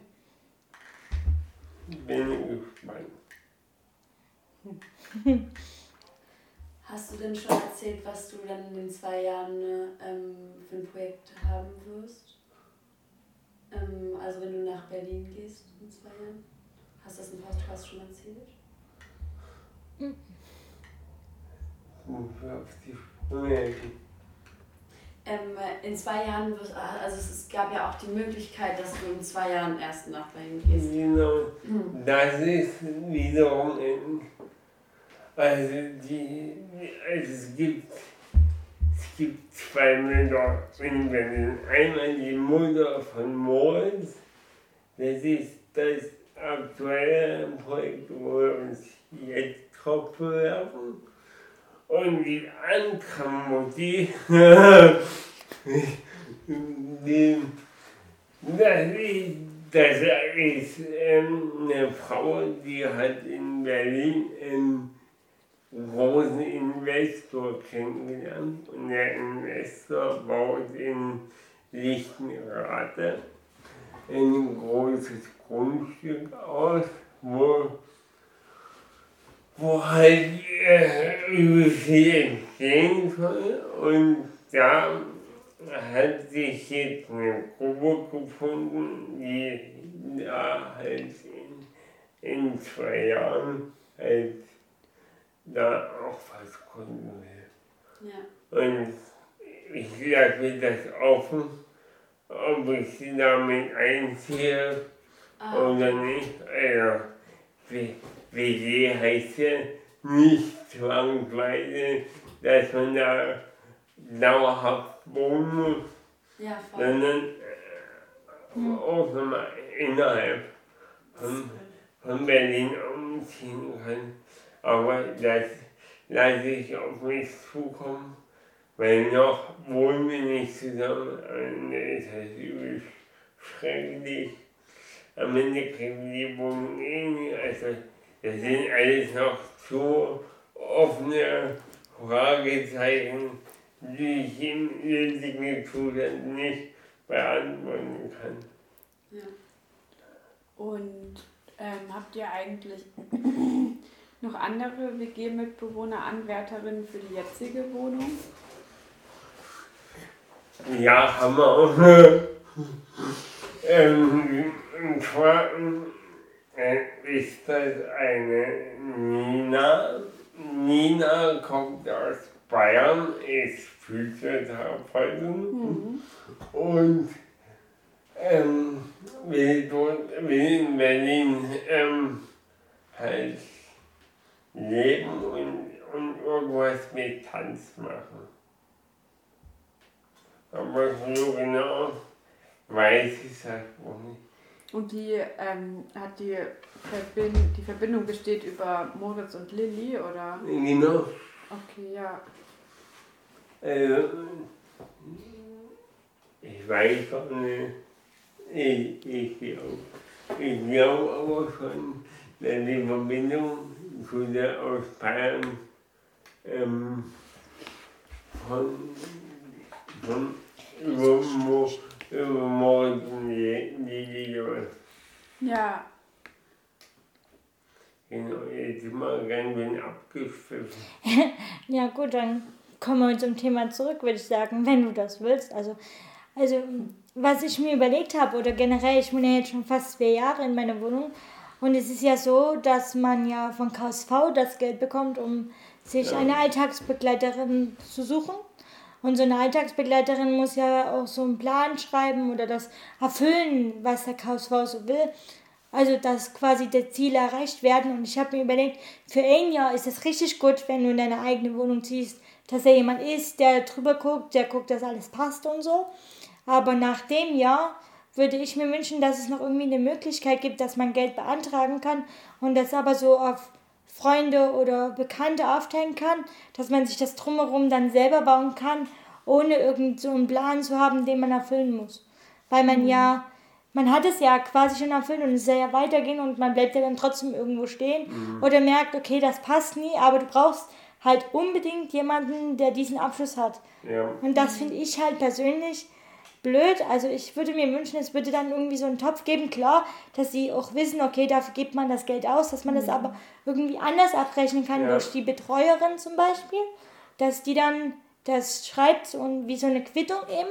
Bin gespannt. Hast du denn schon erzählt, was du dann in den zwei Jahren ähm, für ein Projekt haben wirst? Ähm, also wenn du nach Berlin gehst in zwei Jahren? Hast du das im Podcast schon erzählt? Die Sprünge helfen. Ähm, in zwei Jahren wirst also es, gab ja auch die Möglichkeit, dass du in zwei Jahren erst nach Berlin gehst. Genau. Das ist wiederum ein, also die, es gibt, es gibt zwei Mütter in Berlin. Einmal die Mutter von Moritz, das ist das aktuelle Projekt, wo wir uns jetzt drauf bewerben. Und die andere Mutti, die, das ist, das ist ähm, eine Frau, die hat in Berlin einen großen Investor kennengelernt. Und der Investor baut in Lichtenrade ein großes Grundstück aus, wo, wo halt äh, über viel entstehen soll. Und da hat sich jetzt eine Gruppe gefunden, die da halt in, in zwei Jahren halt da auch was gründen will. Ja. Und ich lasse das offen, ob ich sie damit einziehe Ah, oder nicht. Also, WG heißt ja nicht zwangsweise, dass man da dauerhaft wohnen muss, ja, sondern äh, auch nochmal innerhalb von, von Berlin umziehen kann. Aber das lasse ich auf mich zukommen, weil noch wohnen wir nicht zusammen. Und das ist halt übel schrecklich. Am Ende kriegen die Wohnung eh. Also das sind alles noch zu offene Fragezeichen, die ich im jetzigen Zustand nicht beantworten kann. Und Ähm, habt ihr eigentlich noch andere WG-Mitbewohner, Anwärterinnen für die jetzige Wohnung? Ja, haben wir auch. ähm, und zwar äh, ist das eine Nina. Nina kommt aus Bayern, ist Physiotherapeutin mhm. und ähm, will, dort, will in Berlin ähm, halt leben und, und irgendwas mit Tanz machen. Aber so genau weiß ich es halt auch nicht. Und die ähm, hat die, Verbind die Verbindung besteht über Moritz und Lilly, oder? Genau. Okay, ja. Äh, ich weiß auch nicht. Ich, ich glaube ich glaub aber schon, dass die Verbindung der aus Bayern ähm, von, von über, über Ja. Genau, jetzt sind wir ganz schön abgepfiffen. ja gut, dann kommen wir zum Thema zurück, würde ich sagen, wenn du das willst. Also, also was ich mir überlegt habe, oder generell, ich wohne jetzt schon fast zwei Jahre in meiner Wohnung. Und es ist ja so, dass man ja von KSV das Geld bekommt, um sich ja. eine Alltagsbegleiterin zu suchen. Und so eine Alltagsbegleiterin muss ja auch so einen Plan schreiben oder das erfüllen, was der KSV so will. Also, dass quasi die Ziele erreicht werden. Und ich habe mir überlegt, für ein Jahr ist es richtig gut, wenn du in deine eigene Wohnung ziehst, dass da jemand ist, der drüber guckt, der guckt, dass alles passt und so. Aber nach dem Jahr würde ich mir wünschen, dass es noch irgendwie eine Möglichkeit gibt, dass man Geld beantragen kann und das aber so auf Freunde oder Bekannte aufteilen kann, dass man sich das drumherum dann selber bauen kann, ohne irgend so einen Plan zu haben, den man erfüllen muss. Weil man mhm. ja, man hat es ja quasi schon erfüllt und es soll ja weitergehen und man bleibt ja dann trotzdem irgendwo stehen mhm. oder merkt, okay, das passt nie, aber du brauchst halt unbedingt jemanden, der diesen Abschluss hat. Ja. Und das finde ich halt persönlich blöd. Also ich würde mir wünschen, es würde dann irgendwie so einen Topf geben. Klar, dass sie auch wissen, okay, dafür gibt man das Geld aus, dass man das mhm. aber irgendwie anders abrechnen kann ja. durch die Betreuerin zum Beispiel, dass die dann das schreibt und wie so eine Quittung eben,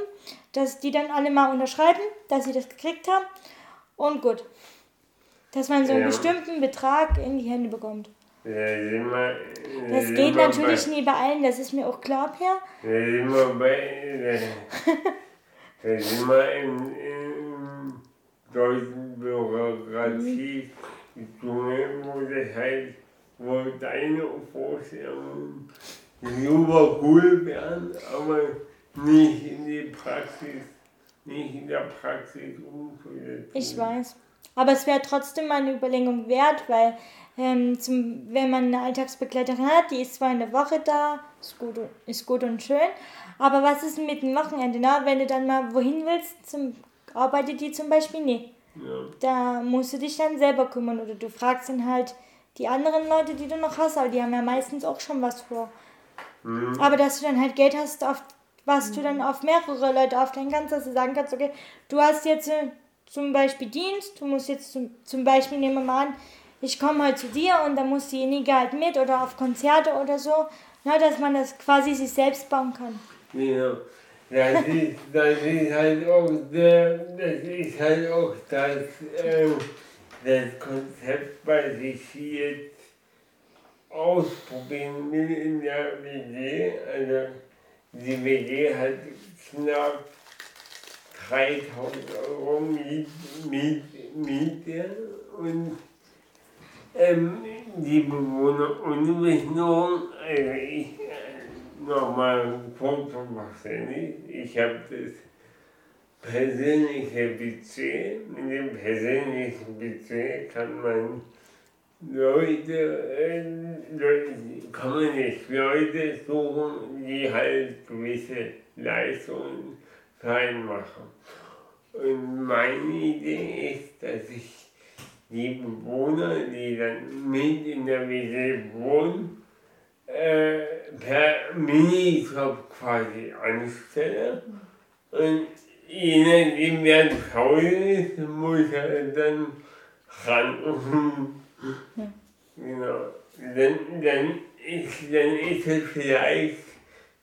dass die dann alle mal unterschreiben, dass sie das gekriegt haben und gut. Dass man so einen ja. bestimmten Betrag in die Hände bekommt. Ja, immer, das geht natürlich bei, nie bei allen, das ist mir auch klar, Per. Da sind wir in, in deutschen Bürokratie gezwungen, wo das heißt, wo deine Vorstellungen super cool wären, aber nicht in die Praxis, nicht in der Praxis umzusetzen. Ich weiß. Aber es wäre trotzdem mal eine Überlegung wert, weil ähm, zum, wenn man eine Alltagsbegleiterin hat, die ist zwar in der Woche da, ist gut, ist gut und schön, aber was ist mit dem Wochenende? Na? Wenn du dann mal wohin willst, zum, arbeitet die zum Beispiel nicht. Ja. Da musst du dich dann selber kümmern oder du fragst dann halt die anderen Leute, die du noch hast, aber die haben ja meistens auch schon was vor. Mhm. Aber dass du dann halt Geld hast, auf was mhm. du dann auf mehrere Leute aufteilen kannst, dass du sagen kannst, okay, du hast jetzt äh, zum Beispiel Dienst, du musst jetzt zum, zum Beispiel, nehmen wir mal an, ich komme halt zu dir und dann muss diejenige halt mit oder auf Konzerte oder so, na, dass man das quasi sich selbst bauen kann. Ja, das ist, das ist halt auch der, das ist halt auch das, äh, das Konzept, was ich jetzt ausprobieren will in der WG. Also die WG hat knapp 3000 Euro Miet, Miet, Miete und ähm, die Bewohnerunversicherung, also ich, nochmal ein Punkt von machen. Ich habe das persönliche Budget. Mit dem persönlichen Budget kann man Leute, äh, kann man nicht Leute suchen, die halt gewisse Leistungen reinmachen. Und meine Idee ist, dass ich die Bewohner, die dann mit in der WG wohnen, äh, per Minijob quasi anstelle. Und je nachdem, wer Hause ist, muss er dann ran. genau. Dann, dann, ist, dann ist es vielleicht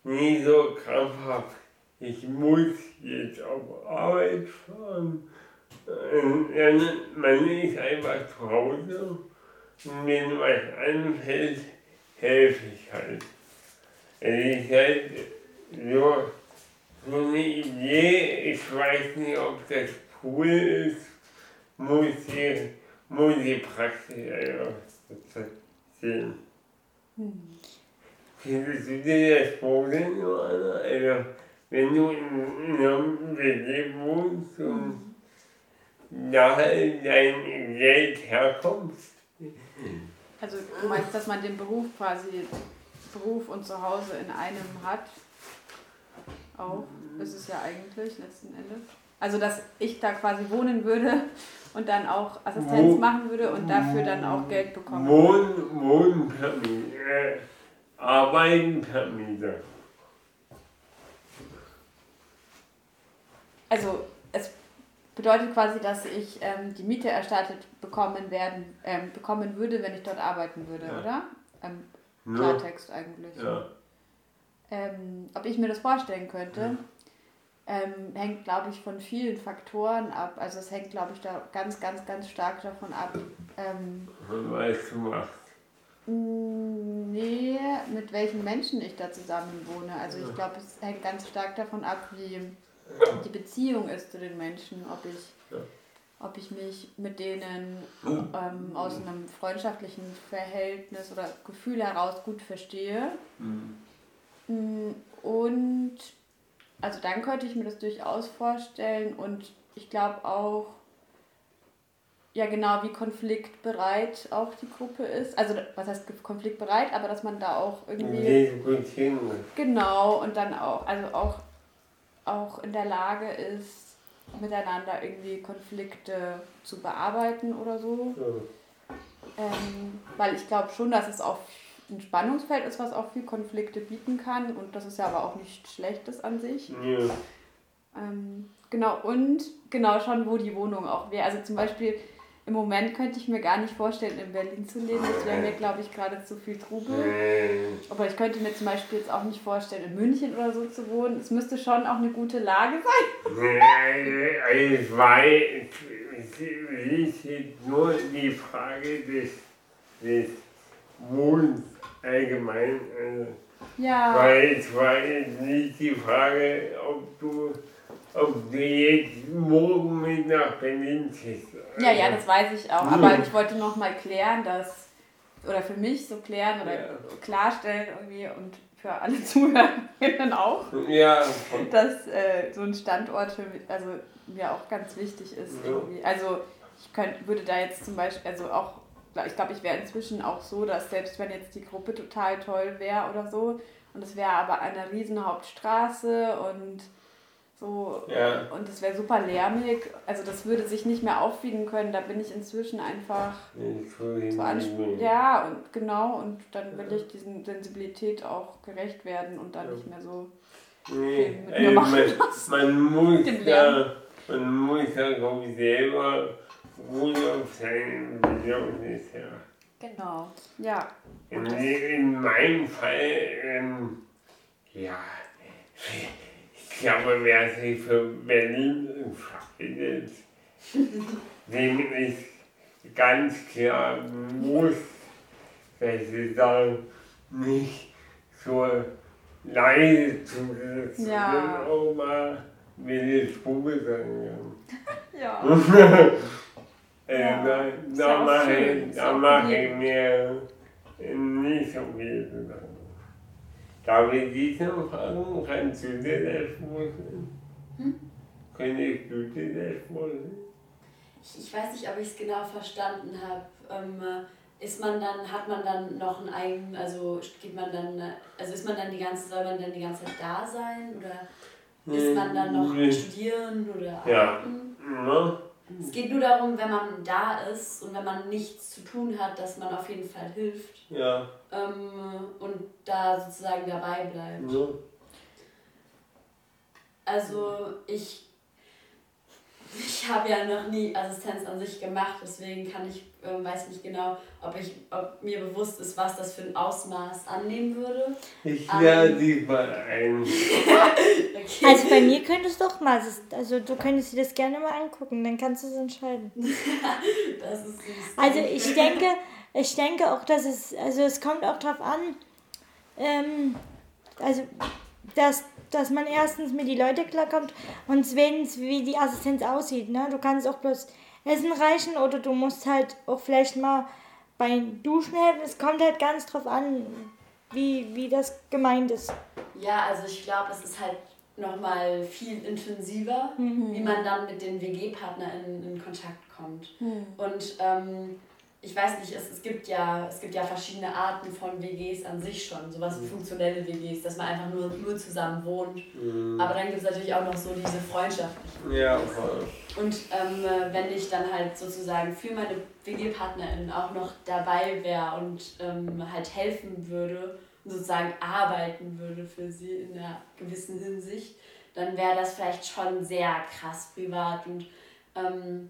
nicht so krampfhaft. Ich muss jetzt auf Arbeit fahren. Dann, man ist einfach zu Hause und wenn was anfällt, helfe ich halt. Es ist halt so, so eine Idee, ich weiß nicht, ob das cool ist, muss die, muss die Praxis einfach sehen. Hm. Könntest du dir das vorstellen? Also, wenn du in einem WG wohnst und halt dein Geld herkommt. Also du meinst, dass man den Beruf quasi, Beruf und Zuhause in einem hat? Auch, ist es ja eigentlich letzten Endes. Also dass ich da quasi wohnen würde und dann auch Assistenz machen würde und dafür dann auch Geld bekomme. Wohnen, wohnen per Mieter, arbeiten per Mieter. Also bedeutet quasi, dass ich ähm, die Miete erstattet bekommen werden, ähm, bekommen würde, wenn ich dort arbeiten würde, ja. oder? Ähm, Klartext ja. eigentlich. Ja. Ähm, ob ich mir das vorstellen könnte, ähm, hängt, glaube ich, von vielen Faktoren ab. Also es hängt, glaube ich, da ganz, ganz, ganz stark davon ab. Ähm, weißt du was? Nee, mit welchen Menschen ich da zusammen wohne. Also ich glaube, es hängt ganz stark davon ab, wie die Beziehung ist zu den Menschen, ob ich, ob ich mich mit denen ähm, aus einem freundschaftlichen Verhältnis oder Gefühl heraus gut verstehe. Mhm. Und also dann könnte ich mir das durchaus vorstellen und ich glaube auch, ja genau, wie konfliktbereit auch die Gruppe ist. Also was heißt konfliktbereit, aber dass man da auch irgendwie. Genau, und dann auch, also auch auch in der Lage ist, miteinander irgendwie Konflikte zu bearbeiten oder so. Ja. Ähm, weil ich glaube schon, dass es auch ein Spannungsfeld ist, was auch viel Konflikte bieten kann und das ist ja aber auch nichts Schlechtes an sich. Ja. Ähm, genau, und genau schon, wo die Wohnung auch wäre. Also zum Beispiel im Moment könnte ich mir gar nicht vorstellen, in Berlin zu leben. Das wäre mir, glaube ich, gerade zu viel Trubel. Aber ich könnte mir zum Beispiel jetzt auch nicht vorstellen, in München oder so zu wohnen. Es müsste schon auch eine gute Lage sein. Ich weiß, es ist nur die Frage des, des Wohnens allgemein. Ja. Weil es war jetzt nicht die Frage, ob du ob du jetzt morgen mit nach Berlin ziehst. Ja, ja, das weiß ich auch. Aber ich wollte noch mal klären, dass, oder für mich so klären oder ja. klarstellen irgendwie und für alle Zuhörerinnen auch, ja. dass äh, so ein Standort für mich, also mir auch ganz wichtig ist. Ja. Irgendwie. Also ich könnt, würde da jetzt zum Beispiel, also auch, ich glaube, ich wäre inzwischen auch so, dass selbst wenn jetzt die Gruppe total toll wäre oder so, und es wäre aber eine riesen Hauptstraße und so, ja. Und es wäre super lärmig. Also das würde sich nicht mehr aufwiegen können. Da bin ich inzwischen einfach zu anspruchsvoll. Ja, und genau. Und dann will ich diesen Sensibilität auch gerecht werden und dann ja. nicht mehr so nee. viel mit mir machen man, man muss ja, man muss ja, glaube ich, selber ruhig auf sein Bedürfnis ja. Genau, ja. In, in meinem Fall, ähm, ja, glaube, wer sich für Berlin entscheidet, dem ist ganz klar muss, dass sie da nicht so leise zu sitzen ja. auch mal wie die Spube sein Ja. äh, ja. Da, da mache ich, mach ich mir nicht so viel Gedanken. Darf ich dich noch fragen? Kannst du dir das vorstellen? Hm? Könntest du dir das vorstellen? Ich, ich weiß nicht, ob ich es genau verstanden habe. Ähm, ist man dann, hat man dann noch einen eigenen, also geht man dann, also ist man dann die ganze, soll man dann die ganze Zeit da sein oder ist man dann noch studieren oder arbeiten? Ja. Es geht nur darum, wenn man da ist und wenn man nichts zu tun hat, dass man auf jeden Fall hilft. Ja. Ähm, und da sozusagen dabei bleibt. Ja. Also ich ich habe ja noch nie Assistenz an sich gemacht, deswegen kann ich, äh, weiß nicht genau, ob, ich, ob mir bewusst ist, was das für ein Ausmaß annehmen würde. Ich dich mal ein. Okay. Also bei mir könntest du doch mal, also du könntest dir das gerne mal angucken, dann kannst du es entscheiden. das ist süß. Also ich denke, ich denke auch, dass es, also es kommt auch drauf an, ähm, also dass, dass man erstens mit die Leute klarkommt und zweitens, wie die Assistenz aussieht. Ne? Du kannst auch bloß Essen reichen oder du musst halt auch vielleicht mal beim Duschen helfen. Es kommt halt ganz drauf an, wie, wie das gemeint ist. Ja, also ich glaube, es ist halt nochmal viel intensiver, wie man dann mit den WG-PartnerInnen in Kontakt kommt. Und ähm, ich weiß nicht, es, es, gibt ja, es gibt ja verschiedene Arten von WGs an sich schon, sowas wie funktionelle WGs, dass man einfach nur, nur zusammen wohnt. Aber dann gibt es natürlich auch noch so diese freundschaftlichen. Ja, voll. Und ähm, äh, wenn ich dann halt sozusagen für meine WG-PartnerInnen auch noch dabei wäre und ähm, halt helfen würde und sozusagen arbeiten würde für sie in einer gewissen Hinsicht, dann wäre das vielleicht schon sehr krass privat. Und ähm,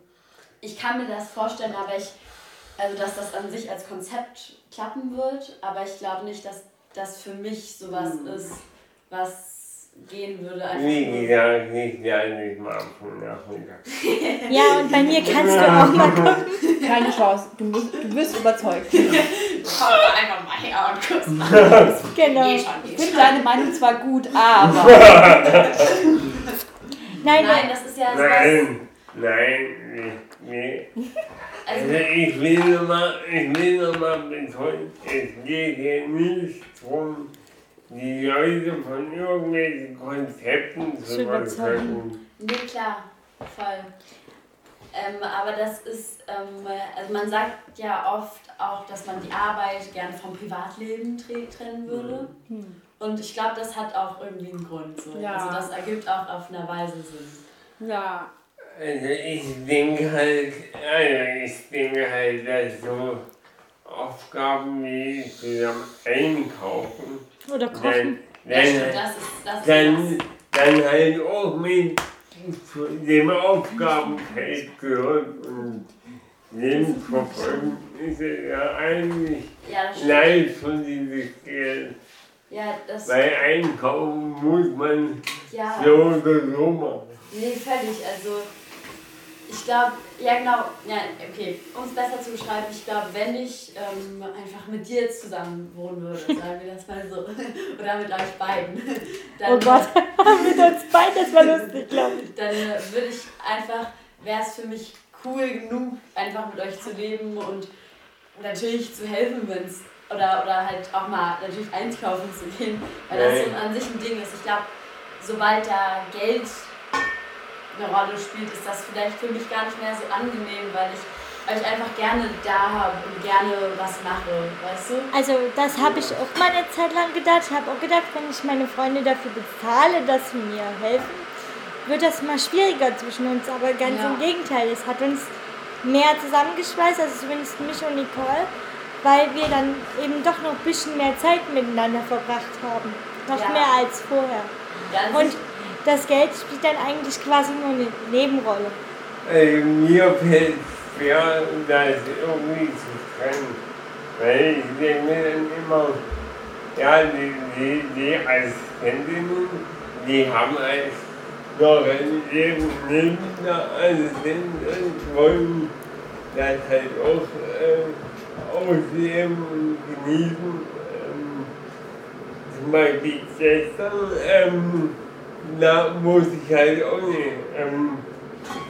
ich kann mir das vorstellen, aber ich, also dass das an sich als Konzept klappen wird, aber ich glaube nicht, dass das für mich sowas ist, was gehen würde. Einfach nur- gesagt, ich lade dich mal. Ja, und bei mir kannst du auch mal gucken. Keine Chance. Du, musst, du wirst überzeugt. Komm doch einfach mal her und kurz mal. Genau. Eh schon, eh Ich finde deine Meinung zwar gut, aber. Nein, Nein, das ist ja. Nein, nein, nee, nee. Also ich will nochmal, ich will noch mal betonen, es geht hier nicht darum, die Leute von irgendwelchen Konzepten zu überzeugen. nee, klar, voll. Ähm, aber das ist, ähm, also man sagt ja oft auch, dass man die Arbeit gerne vom Privatleben tre- trennen würde. Und ich glaube, das hat auch irgendwie einen Grund. So. Ja. Also das ergibt auch auf einer Weise Sinn. Ja. Also ich denke halt, also ich denke halt, dass so Aufgaben wie zusammen einkaufen, oder dann, kochen. Ja, dann, stimmt, das ist das. Ist dann, dann halt auch mit zu dem Aufgabenfeld gehört und Lebensverfolgung ist ja eigentlich Ja, leicht von dieses Geld. Ja, das, Weil einkaufen muss man ja. so oder so machen. Nee, völlig. Also, ich glaube, ja, genau, ja, okay, um es besser zu beschreiben, ich glaube, wenn ich ähm, einfach mit dir jetzt zusammen wohnen würde, sagen wir das mal so, oder mit euch beiden, dann, Oh Gott, mit uns beiden, das war lustig, glaube ich. dann äh, würde ich einfach, wäre es für mich cool genug, einfach mit euch zu leben und natürlich zu helfen, wenn es, oder, oder halt auch mal natürlich einkaufen zu gehen, weil das so an sich ein Ding ist. Ich glaube, sobald da Geld eine Rolle spielt, ist das vielleicht für mich gar nicht mehr so angenehm, weil ich euch einfach gerne da habe und gerne was mache, weißt du? Also das habe ich auch mal eine Zeit lang gedacht. Ich habe auch gedacht, wenn ich meine Freunde dafür bezahle, dass sie mir helfen, wird das mal schwieriger zwischen uns. Aber ganz Ja. im Gegenteil, es hat uns mehr zusammengeschweißt, also zumindest mich und Nicole, weil wir dann eben doch noch ein bisschen mehr Zeit miteinander verbracht haben. Noch Ja. mehr als vorher. Ja, an Und das Geld spielt dann eigentlich quasi nur eine Nebenrolle. Also mir fällt schwer, das irgendwie zu trennen. Weil ich denke mir dann immer, ja, die, die, die Assistentinnen, die haben halt noch ein Leben neben der Assistentin und wollen das halt auch äh, ausleben und genießen. Ähm, zum Beispiel gestern, ähm, da muss ich halt auch nicht. Ähm,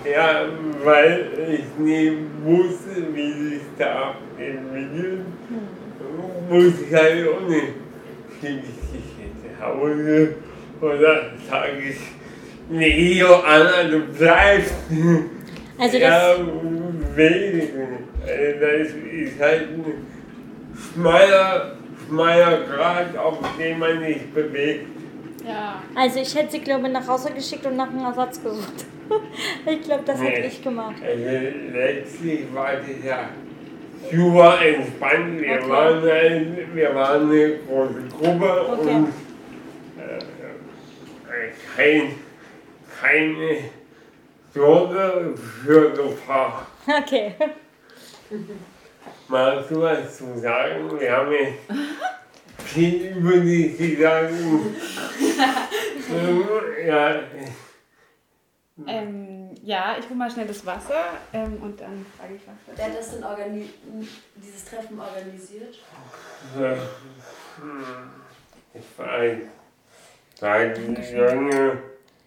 ja, weil ich nicht wusste, wie sich da entwickelt, muss ich halt auch nicht. Schiebe ich dich nach Hause oder sage ich, nee, Joanna, du bleibst. Also ja, das, ich nicht. Also das ist halt ein schmaler, schmaler Grad, auf dem man sich bewegt. Ja. also ich hätte sie, glaube ich, nach Hause geschickt und nach einem Ersatz gesucht. ich glaube, das hätte Nee. ich gemacht. Also letztlich war das ja super entspannt. Wir, Okay. waren, ein, wir waren eine große Gruppe Okay. und äh, äh, kein, keine Sorge für Gefahr. Okay. Magst du was zu sagen? Wir haben jetzt viel über dich. Ähm, ja, Ähm, ja, ich hole mal schnell das Wasser ähm, und dann frage ich was. Wer hat das denn organi dieses Treffen organisiert? äh, ich weiß, seit lange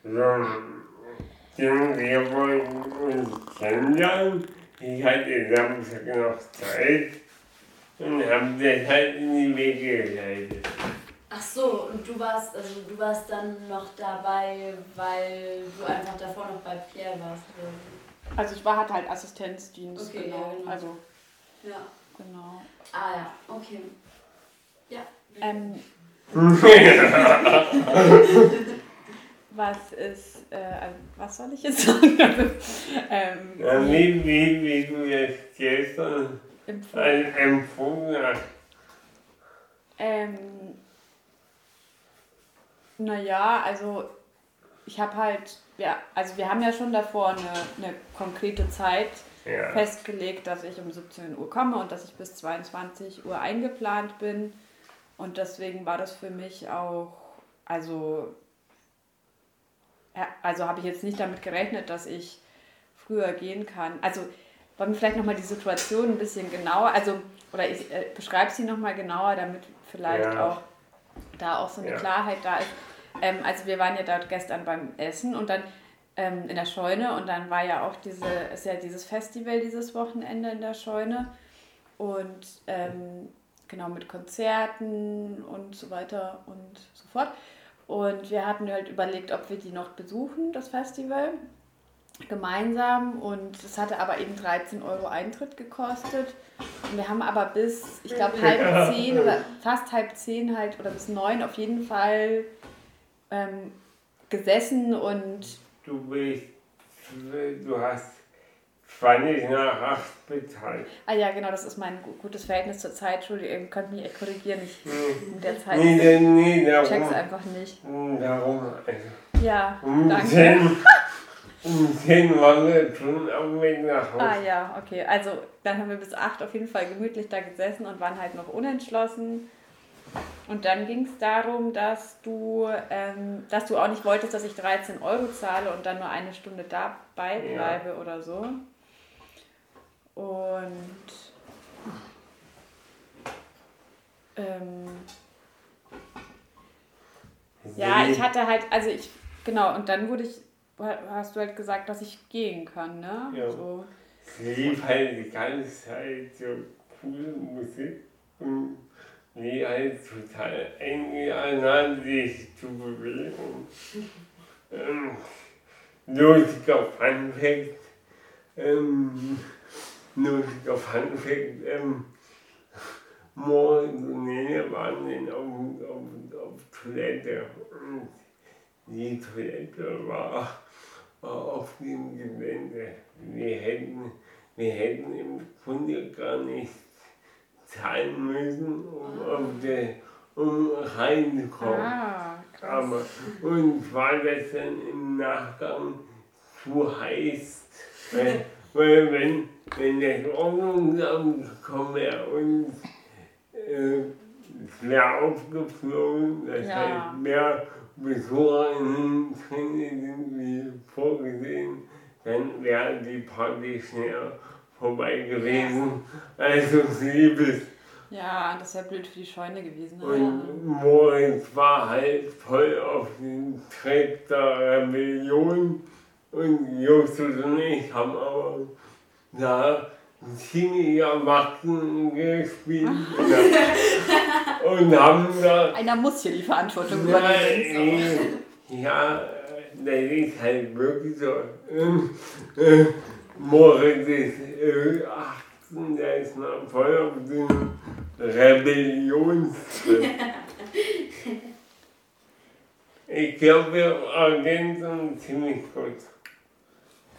so, wir wollten uns kennenlernen. Ich hatte Samstag noch Zeit und habe das halt in die Wege geleitet. Ach so, und du warst, also du warst dann noch dabei, weil du einfach davor noch bei Pierre warst. oder? Also ich war hatte halt Assistenzdienst, Okay, genau. ja, genau. Also, Ja. genau. Ah ja, okay. Ja. Ähm, was ist, äh, also was soll ich jetzt sagen? ähm, Ja, wie, wie, wie du jetzt gestern empfohlen. ein- empfunden hast. Ähm, naja, also ich habe halt, ja, also wir haben ja schon davor eine, eine konkrete Zeit Ja. festgelegt, dass ich um 17 Uhr komme und dass ich bis 22 Uhr eingeplant bin. Und deswegen war das für mich auch, also, also habe ich jetzt nicht damit gerechnet, dass ich früher gehen kann. Also wollen wir vielleicht nochmal die Situation ein bisschen genauer, also, oder ich äh, beschreibe sie nochmal genauer, damit vielleicht Ja. auch da auch so eine Ja. Klarheit da ist. Ähm, also wir waren ja dort gestern beim Essen und dann ähm, in der Scheune und dann war ja auch diese, ist ja dieses Festival dieses Wochenende in der Scheune und ähm, genau mit Konzerten und so weiter und so fort. Und wir hatten halt überlegt, ob wir die noch besuchen, das Festival, gemeinsam. Und es hatte aber eben 13 Euro Eintritt gekostet. Und wir haben aber bis, ich glaube, halb zehn oder fast halb zehn halt oder bis neun auf jeden Fall ähm, gesessen und Du bist, du hast 20 nach 8 bezahlt. Ah ja, genau, das ist mein gu- gutes Verhältnis zur Zeit. Entschuldigung, ihr könnt mich echt korrigieren. Ich in der Zeit Nee, nee, nee, check's darum, einfach nicht. darum, also, Ja, danke. 10, um 10 waren wir schon dem Weg nach Hause. Ah ja, okay. Also dann haben wir bis 8 auf jeden Fall gemütlich da gesessen und waren halt noch unentschlossen. Und dann ging es darum, dass du, ähm, dass du auch nicht wolltest, dass ich 13 Euro zahle und dann nur eine Stunde dabei Ja. bleibe oder so. Und ähm, Ja, ich hatte halt, also ich, genau, und dann wurde ich, hast du halt gesagt, dass ich gehen kann, ne? Ja. So. Sie lief halt die ganze Zeit so coole Musik und die halt total eingeladen hat, sich zu bewegen. Ähm, lustiger Fun Fact, ähm, lustiger Fun Fact, ähm, Moritz und Nene waren dann auf, auf, auf Toilette und die Toilette war auf dem Gelände. Wir hätten, wir hätten im Grunde gar nicht zahlen müssen, um, auf der, um reinzukommen. Ah. Aber uns war das dann im Nachgang zu heiß. Weil, weil wenn, wenn das Ordnungsamt gekommen wäre und äh, wäre aufgeflogen, das Ja. heißt mehr Besucherinnen sind wie vorgesehen, dann wäre die Party schneller vorbei gewesen. Also sie bis Ja, das wäre blöd für die Scheune gewesen. Ne? und Moritz war halt voll auf den Trip der Rebellion und Justus und ich haben aber da ziemlich erwachsen gespielt und haben da Einer muss hier die Verantwortung übernehmen. Nein, ja, das ist halt wirklich so. Ähm, äh, Moritz ist äh, 18, der ist noch voll auf dem Rebellionstrip. Ich glaube, wir ergänzen ziemlich gut.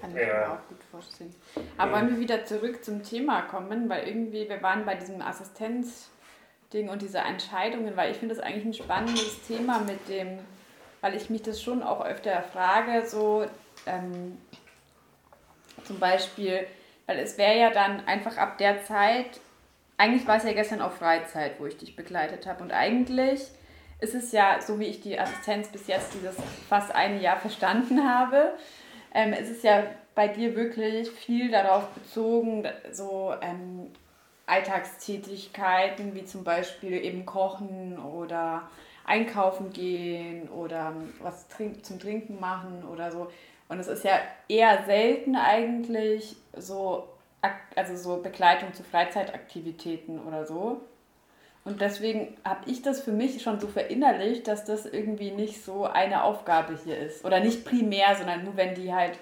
Kann ich mir Ja. auch gut vorstellen. Aber wollen wir wieder zurück zum Thema kommen, weil irgendwie, wir waren bei diesem Assistenzding und diese Entscheidungen, weil ich finde das eigentlich ein spannendes Thema mit dem, weil ich mich das schon auch öfter frage, so, ähm, Zum Beispiel, weil es wäre ja dann einfach ab der Zeit, eigentlich war es ja gestern auch Freizeit, wo ich dich begleitet habe. Und eigentlich ist es ja, so wie ich die Assistenz bis jetzt dieses fast ein Jahr verstanden habe, ähm, ist es ja bei dir wirklich viel darauf bezogen, so ähm, Alltagstätigkeiten wie zum Beispiel eben Kochen oder einkaufen gehen oder was zum Trinken machen oder so. Und es ist ja eher selten eigentlich so, also so Begleitung zu Freizeitaktivitäten oder so. Und deswegen habe ich das für mich schon so verinnerlicht, dass das irgendwie nicht so eine Aufgabe hier ist. Oder nicht primär, sondern nur wenn die halt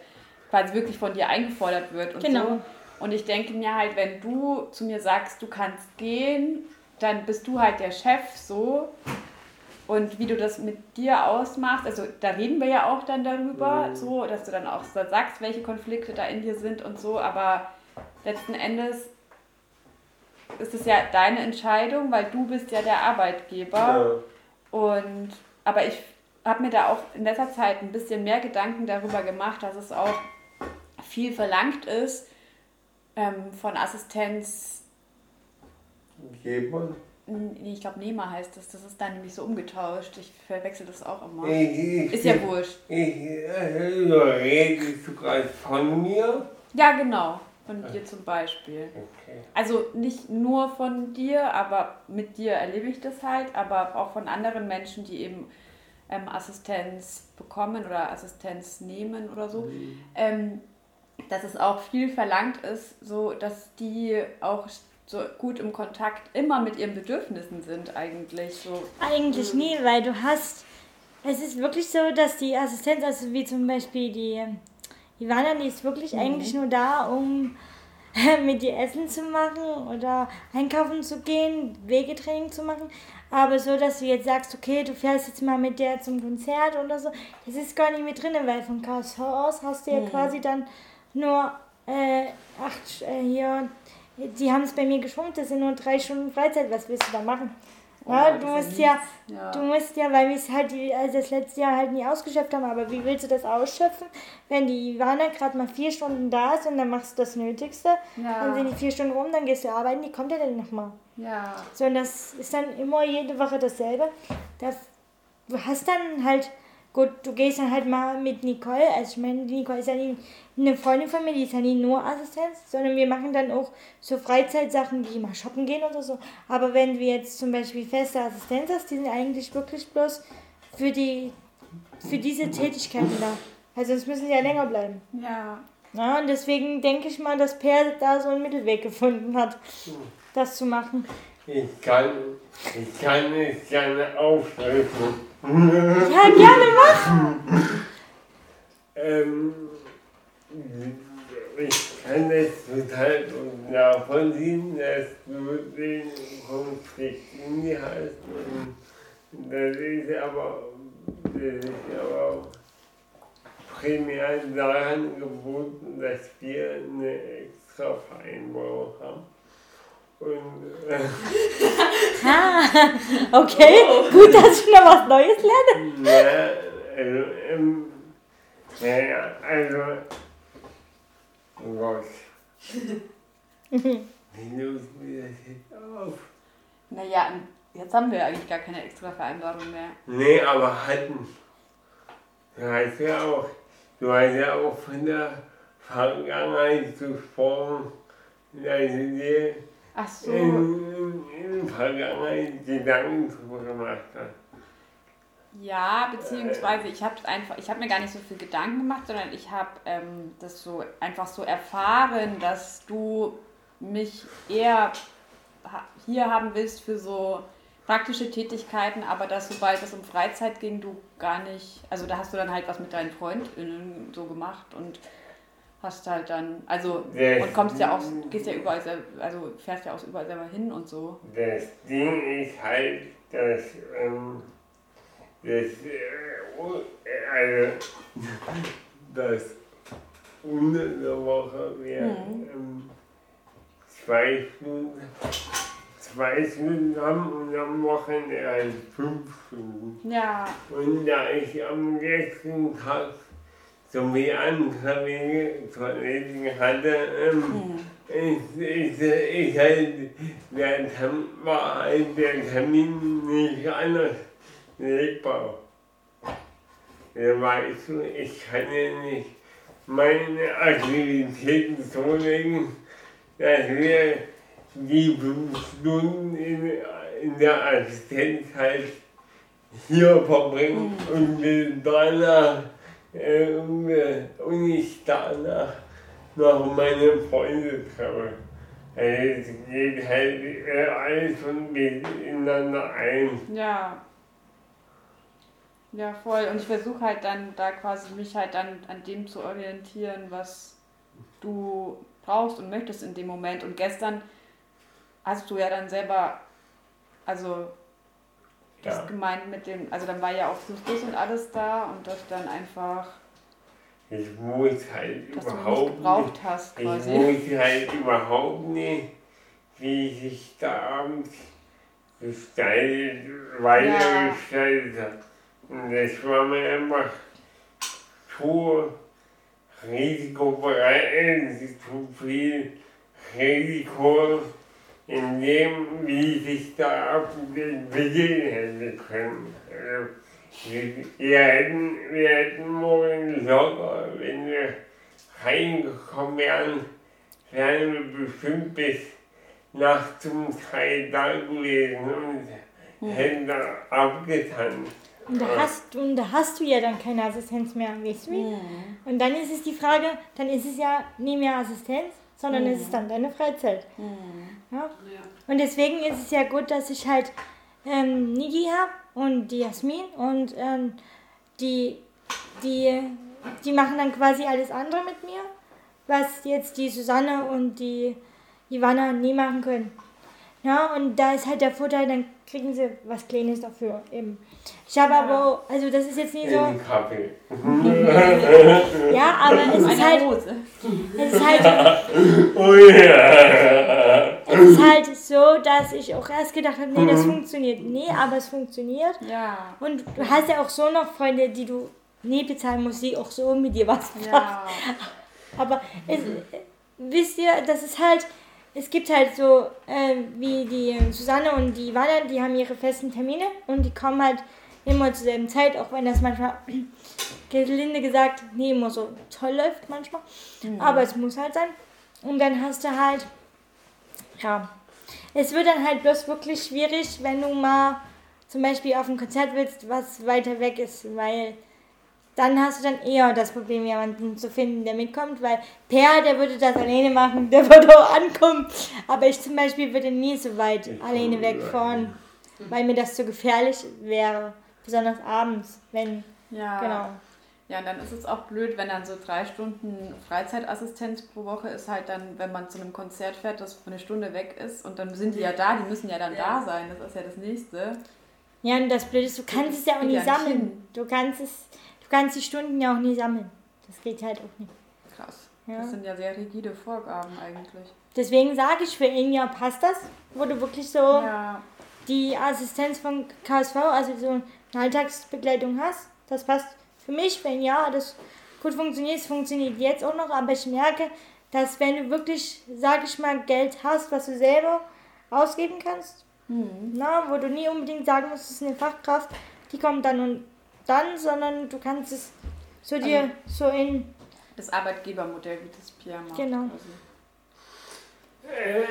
quasi wirklich von dir eingefordert wird und Genau. so. Und ich denke mir halt, wenn du zu mir sagst, du kannst gehen, dann bist du halt der Chef so. Und wie du das mit dir ausmachst, also da reden wir ja auch dann darüber, Mhm. so, dass du dann auch sagst, welche Konflikte da in dir sind und so, aber letzten Endes ist es ja deine Entscheidung, weil du bist ja der Arbeitgeber. Ja. Und aber ich habe mir da auch in letzter Zeit ein bisschen mehr Gedanken darüber gemacht, dass es auch viel verlangt ist ähm, von Assistenz. Geber. Nee, ich glaube, Nehmer heißt das. Das ist dann nämlich so umgetauscht. Ich verwechsel das auch immer. Ich, Ist ja wurscht. Ich äh, redest du gerade von mir? Ja, genau. Von dir zum Beispiel. Okay. Also nicht nur von dir, aber mit dir erlebe ich das halt, aber auch von anderen Menschen, die eben ähm, Assistenz bekommen oder Assistenz nehmen oder so. Ähm, dass es auch viel verlangt ist, so dass die auch so gut im Kontakt immer mit ihren Bedürfnissen sind eigentlich. So. Eigentlich nie, weil du hast. Es ist wirklich so, dass die Assistenz, also wie zum Beispiel die Ivana, die ist wirklich eigentlich nur da, um mit dir Essen zu machen oder einkaufen zu gehen, Wegetraining zu machen. Aber so, dass du jetzt sagst, okay, du fährst jetzt mal mit der zum Konzert oder so, das ist gar nicht mit drin, weil von KSV aus hast du ja quasi dann nur äh, acht äh, hier. Die haben es bei mir geschrumpft, das sind nur drei Stunden Freizeit, was willst du da machen? Ja, das du musst ja ja. Ja. du musst ja, weil wir es halt die, also das letzte Jahr halt nie ausgeschöpft haben, aber wie willst du das ausschöpfen, wenn die Ivana gerade mal vier Stunden da ist und dann machst du das Nötigste, Ja. dann sind die vier Stunden rum, dann gehst du arbeiten, die kommt ja dann nochmal. Ja. So, und das ist dann immer jede Woche dasselbe. Das, du hast dann halt, gut, du gehst dann halt mal mit Nicole, also ich meine, die Nicole ist ja nie eine Freundin von mir, die ist ja nie nur Assistenz, sondern wir machen dann auch so Freizeitsachen, wie mal shoppen gehen oder so. Aber wenn du jetzt zum Beispiel feste Assistenz hast, die sind eigentlich wirklich bloß für die, für diese Tätigkeiten da. Also sonst müssen sie ja länger bleiben. Ja. Ja, und deswegen denke ich mal, dass Per da so einen Mittelweg gefunden hat, das zu machen. Ich kann, ich kann es gerne aufschreiben. Ja, gerne mach! Ähm, ich kann das total gut nachvollziehen, dass du den Konflikt in dir hast. Und das ist aber, das ist aber primär daran gebunden, dass wir eine extra Vereinbarung haben. Und äh, Okay, gut, dass ich noch was Neues lerne. Ja, also, ähm, naja, also, oh Gott. Wie lösen wir das jetzt auf? Naja, jetzt haben wir eigentlich gar keine extra Vereinbarung mehr. Nee, aber hatten. Du hast ja auch, du hast ja auch von der Vergangenheit gesprochen, dass du dir Ach so. in, in, in Vergangenheit Gedanken drüber gemacht hast. Ja, beziehungsweise ich habe einfach, ich habe mir gar nicht so viel Gedanken gemacht, sondern ich habe ähm, das so einfach so erfahren, dass du mich eher hier haben willst für so praktische Tätigkeiten, aber dass sobald es um Freizeit ging, du gar nicht, also da hast du dann halt was mit deinen FreundInnen so gemacht und hast halt dann, also Ja. und kommst ja auch, gehst ja überall, also fährst ja auch überall selber hin und so. Das Ding ist halt, dass, ähm, das, äh, äh, also, das unter der Woche wäre Mhm. ähm, zwei Stunden, zwei Stunden haben und am Wochenende halt fünf Stunden. Ja, Und da ich am letzten Tag so wie andere Kollegen hatte, ähm, ist, ist, ist halt, der Termin, war halt der Termin nicht anders legbar. Ja, weißt du, ich kann ja nicht meine Aktivitäten so legen, dass wir die fünf Stunden in, in der Assistenz halt hier verbringen und wir danach und, äh, und ich danach noch meine Freunde treffe. Also es geht halt äh, alles schon miteinander ein. Ja. Ja, voll. Und ich versuche halt dann da quasi mich halt dann an dem zu orientieren, was du brauchst und möchtest in dem Moment. Und gestern hast du ja dann selber, also das Ja. gemeint mit dem, also dann war ja auch Justus und alles da und dass dann einfach, Ich muss halt dass du überhaupt nicht gebraucht hast Ich quasi. wusste halt überhaupt nicht, wie sich der Abend gestaltet, weitergestaltet hat. Und das war mir einfach zu risikobereit, zu viel Risiko in dem, wie sich Abend entwickeln hätte können. Also, wir, wir, hätten, wir hätten morgen locker, wenn wir reingekommen wären, wären wir bestimmt bis nachts um drei da gewesen und hätten da abgetanzt. Und da hast, und da hast du ja dann keine Assistenz mehr, weißt du? wie? Und dann ist es die Frage, dann ist es ja nie mehr Assistenz, sondern es ist dann deine Freizeit. Ja? Und deswegen ist es ja gut, dass ich halt ähm, Niki habe und die Jasmin und ähm, die, die, die machen dann quasi alles andere mit mir, was jetzt die Susanne und die Ivana nie machen können. Ja, und da ist halt der Vorteil, dann kriegen sie was Kleines dafür eben. Ich habe aber, also das ist jetzt nicht so, Kaffee. ja, aber es ist Eine halt, es ist halt Oh ja. Es ist halt so, dass ich auch erst gedacht habe, nee, das funktioniert. Nee, aber es funktioniert. Ja. Und du hast ja auch so noch Freunde, die du nie bezahlen musst, die auch so mit dir was machen. Ja. Aber es, wisst ihr, das ist halt, es gibt halt so, äh, wie die Susanne und die Ivana, die haben ihre festen Termine und die kommen halt immer zur selben Zeit, auch wenn das manchmal, gelinde gesagt, nie immer so toll läuft manchmal. Aber es muss halt sein. Und dann hast du halt, ja, es wird dann halt bloß wirklich schwierig, wenn du mal zum Beispiel auf ein Konzert willst, was weiter weg ist, weil dann hast du dann eher das Problem, jemanden zu finden, der mitkommt, weil Per, der würde das alleine machen, der würde auch ankommen. Aber ich zum Beispiel würde nie so weit alleine wegfahren, weil mir das zu gefährlich wäre. Besonders abends, wenn, Ja. genau. Ja, und dann ist es auch blöd, wenn dann so drei Stunden Freizeitassistenz pro Woche ist halt dann, wenn man zu einem Konzert fährt, das eine Stunde weg ist und dann sind die ja da, die müssen ja dann Ja. da sein. Das ist ja das nächste. Ja, und das Blöde ist, du kannst es ja auch nie nicht sammeln. Du kannst es, du kannst die Stunden ja auch nie sammeln. Das geht halt auch nicht. Krass. Ja. Das sind ja sehr rigide Vorgaben eigentlich. Deswegen sage ich, für ein Jahr passt das, wo du wirklich so Ja. die Assistenz von KSV, also so eine Alltagsbegleitung hast. Das passt für mich, wenn ja, das gut funktioniert. Es funktioniert jetzt auch noch, aber ich merke, dass wenn du wirklich, sag ich mal, Geld hast, was du selber ausgeben kannst, na, wo du nie unbedingt sagen musst, es ist eine Fachkraft, die kommt dann und dann, sondern du kannst es so dir so in, Das Arbeitgebermodell, wie das Pierre macht. Genau. Ähm,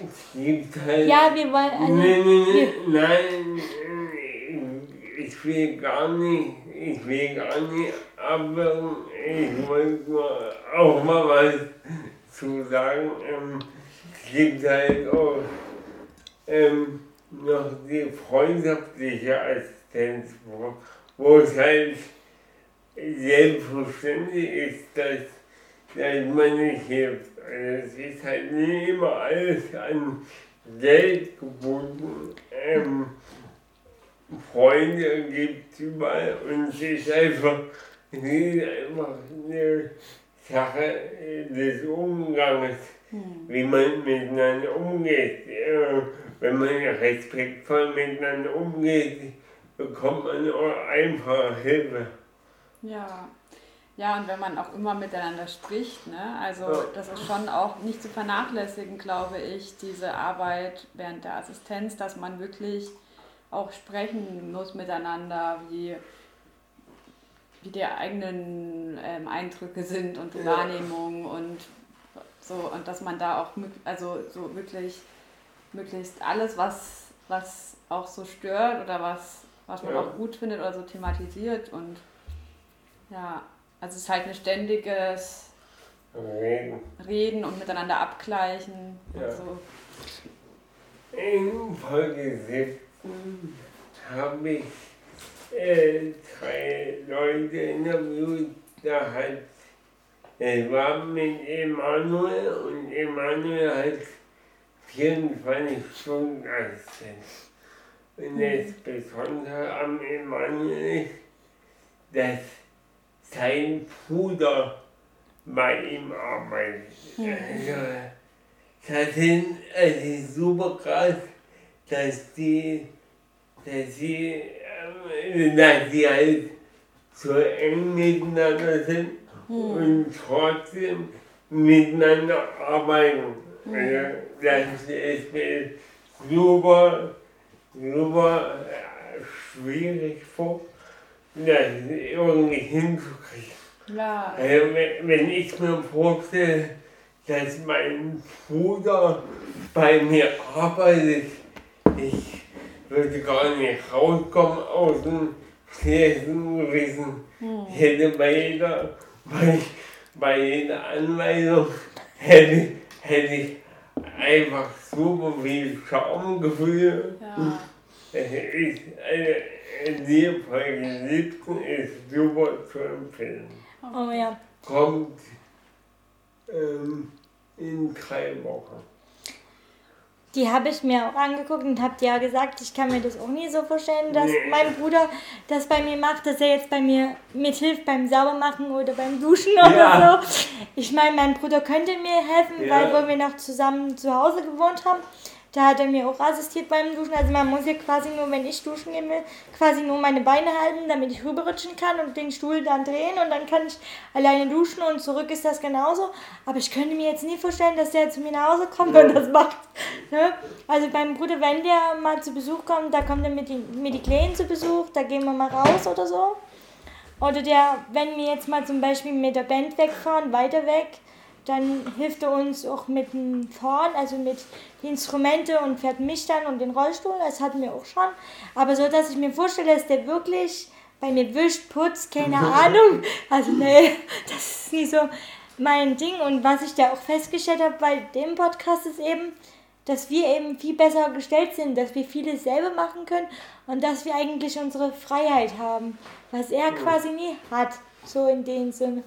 Es gibt halt. ja, wir wollen, also, Nee, nee, nee, nein, äh, ich will gar nicht, ich will gar nicht abwürgen. Ich wollte nur auch mal was zu sagen. Ähm, es gibt halt auch ähm, noch die freundschaftliche Assistenz, wo, es halt selbstverständlich ist, dass, dass man nicht hilft. Also es ist halt nie immer alles an Geld gebunden. Ähm, Freunde gibt es überall und es ist einfach, es ist einfach eine Sache des Umgangs, wie man miteinander umgeht. Äh, wenn man respektvoll miteinander umgeht, bekommt man auch einfach Hilfe. Ja. Ja, und wenn man auch immer miteinander spricht, ne? also das ist schon auch nicht zu vernachlässigen, glaube ich, diese Arbeit während der Assistenz, dass man wirklich auch sprechen muss miteinander, wie, wie die eigenen ähm, Eindrücke sind und die Ja. Wahrnehmung und so und dass man da auch also so wirklich möglichst alles, was, was auch so stört oder was, was man Ja. auch gut findet oder so thematisiert und ja, also es ist halt ein ständiges Reden. Reden und miteinander abgleichen Ja. und so. In Folge 17 habe ich äh, drei Leute interviewt. Da hat, es war mit Emanuel und Emanuel hat 24 Stunden Assistenz. Und das Besondere am Emanuel ist, dass sein Bruder bei ihm arbeitet. Also, das sind, es ist super krass, dass die, dass sie, ähm, dass sie halt so eng miteinander sind und trotzdem miteinander arbeiten. Also, das ist mir super, super äh, schwierig vor, das irgendwie hinzukriegen. Ja, Also, wenn, wenn ich mir vorstelle, dass mein Bruder bei mir arbeitet, ich würde gar nicht rauskommen aus dem Gewissen. Ich hätte bei jeder, bei, bei jeder Anweisung hätte, hätte ich einfach super viel Schamgefühl. ja. Es ist eine, 17 ist super zu empfehlen Oh ja. kommt ähm, in drei Wochen. Die habe ich mir auch angeguckt und habe ja gesagt, ich kann mir das auch nie so vorstellen, dass Nee. mein Bruder das bei mir macht, dass er jetzt bei mir mithilft beim Saubermachen oder beim Duschen oder Ja. so. Ich meine, mein Bruder könnte mir helfen, Ja. weil wo wir noch zusammen zu Hause gewohnt haben, da hat er mir auch assistiert beim Duschen. Also man muss ja quasi nur, wenn ich duschen gehen will, quasi nur meine Beine halten, damit ich rüberrutschen kann und den Stuhl dann drehen und dann kann ich alleine duschen und zurück ist das genauso. Aber ich könnte mir jetzt nie vorstellen, dass der zu mir nach Hause kommt und das macht. Ne? Also beim Bruder, wenn der mal zu Besuch kommt, da kommt er mit, den, mit die Kleinen zu Besuch, da gehen wir mal raus oder so. Oder der, wenn wir jetzt mal zum Beispiel mit der Band wegfahren, weiter weg, dann hilft er uns auch mit dem Fahren, also mit den Instrumente und fährt mich dann und den Rollstuhl, das hatten wir auch schon. Aber so, dass ich mir vorstelle, dass der wirklich bei mir wischt, putzt, keine Ahnung. Also nee, das ist nicht so mein Ding. Und was ich da auch festgestellt habe bei dem Podcast ist eben, dass wir eben viel besser gestellt sind, dass wir vieles selber machen können und dass wir eigentlich unsere Freiheit haben, was er quasi nie hat, so in dem Sinne.